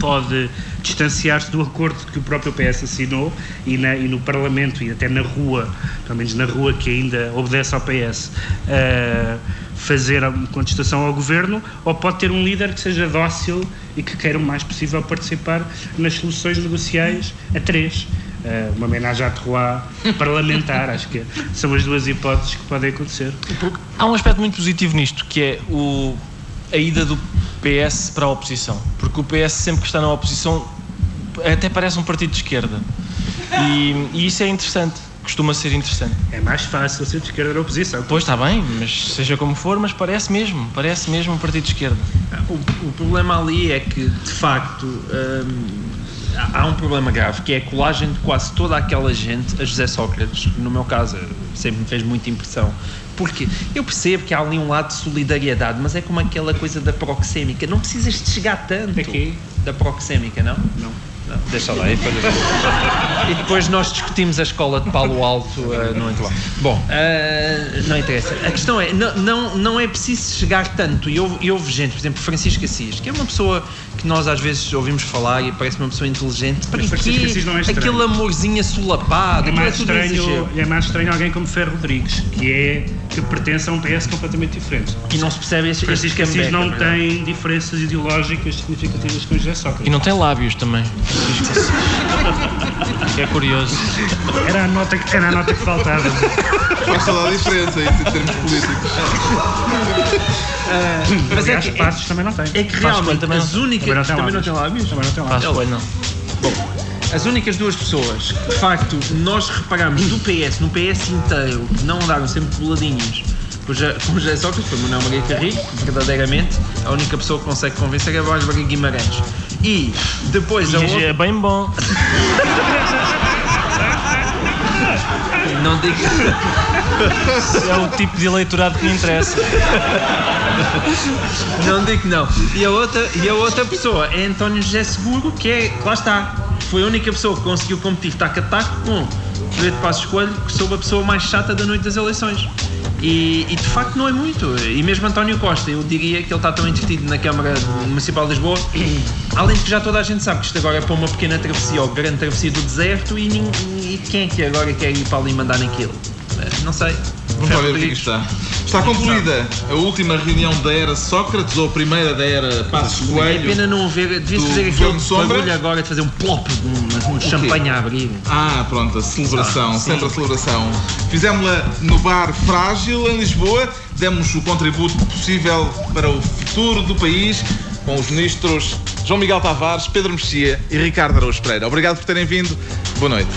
pode distanciar-se do acordo que o próprio PS assinou e, na- e no Parlamento e até na rua, pelo menos na rua que ainda obedece ao PS, eh, fazer contestação ao governo, ou pode ter um líder que seja dócil e que queira o mais possível participar nas soluções negociais a três. Eh, uma homenagem à Terroir parlamentar, acho que são as duas hipóteses que podem acontecer.
Há um aspecto muito positivo nisto, que é o, a ida do PS para a oposição. Porque o PS sempre que está na oposição até parece um partido de esquerda. E, e isso é interessante, costuma ser interessante.
É mais fácil ser de esquerda na oposição.
Pois está bem, mas seja como for, mas parece mesmo, parece mesmo um partido de esquerda.
O, o problema ali é que, de facto, hum, há- há um problema grave, que é a colagem de quase toda aquela gente a José Sócrates, que no meu caso sempre me fez muita impressão. Porque eu percebo que há ali um lado de solidariedade, mas é como aquela coisa da proxémica. Não precisas de chegar tanto.
Da quê?
Da proxémica, não?
Não.
Não, deixa lá. E depois, e depois nós discutimos a escola de Palo Alto eh, no. Bom, eh, não interessa. A questão é, não, não, não é preciso chegar tanto. E houve, e houve gente, por exemplo, Francisco Assis, que é uma pessoa que nós às vezes ouvimos falar e parece uma pessoa inteligente. Para
Mas Francisco
quê?
Assis não é estranho.
Aquele amorzinho assolapado,
É
é
mais, estranho, é mais estranho alguém como Ferro Rodrigues, que é que pertence a um PS completamente diferente.
E não se percebe este
Francisco Assis não
é
tem diferenças ideológicas significativas com José Sócrates.
E não tem lábios também. Que [laughs] é curioso.
Era a nota que, era a nota que faltava.
Faz toda a diferença em termos políticos. [laughs]
Mas é que,
Passos também não tem.
é que realmente as únicas.
Também não tem
também não
lábios.
tem lábios?
Também não tem lábios.
coelho, não.
As únicas duas pessoas que, de facto, nós reparamos do PS, no PS inteiro, que não andaram sempre coladinhos com o Ja- com o José Sócrates, foi Manuel Maria Carrilho, verdadeiramente, a única pessoa que consegue convencer é Bárbara Guimarães. E depois a
E
outra.
é bem bom. [laughs]
Não digo.
É o tipo de eleitorado que me interessa.
Não digo que não. E a outra, e a outra pessoa é António José Seguro, que é, lá está, foi a única pessoa que conseguiu competir taco com Pedro Passos Coelho, que soube a pessoa mais chata da noite das eleições. E, e, de facto não é muito. E mesmo António Costa, eu diria que ele está tão entretido na Câmara Municipal de Lisboa, além de que já toda a gente sabe que isto agora é para uma pequena travessia ou grande travessia do deserto e, nin- e quem é que agora quer ir para ali mandar naquilo? Eh, Não sei.
Vamos lá ver o que é está. Está concluída a última reunião da era Sócrates ou a primeira da era Passos
É
Coelho.
pena não ver, devia
do
fazer aquele barulho agora de fazer um plop de um, um champanhe a abrir.
Ah, pronto, a celebração,
Ah,
sempre a celebração. Fizemos-la no bar Frágil, em Lisboa. Demos o contributo possível para o futuro do país com os ministros João Miguel Tavares, Pedro Mexia e Ricardo Araújo Pereira. Obrigado por terem vindo. Boa noite.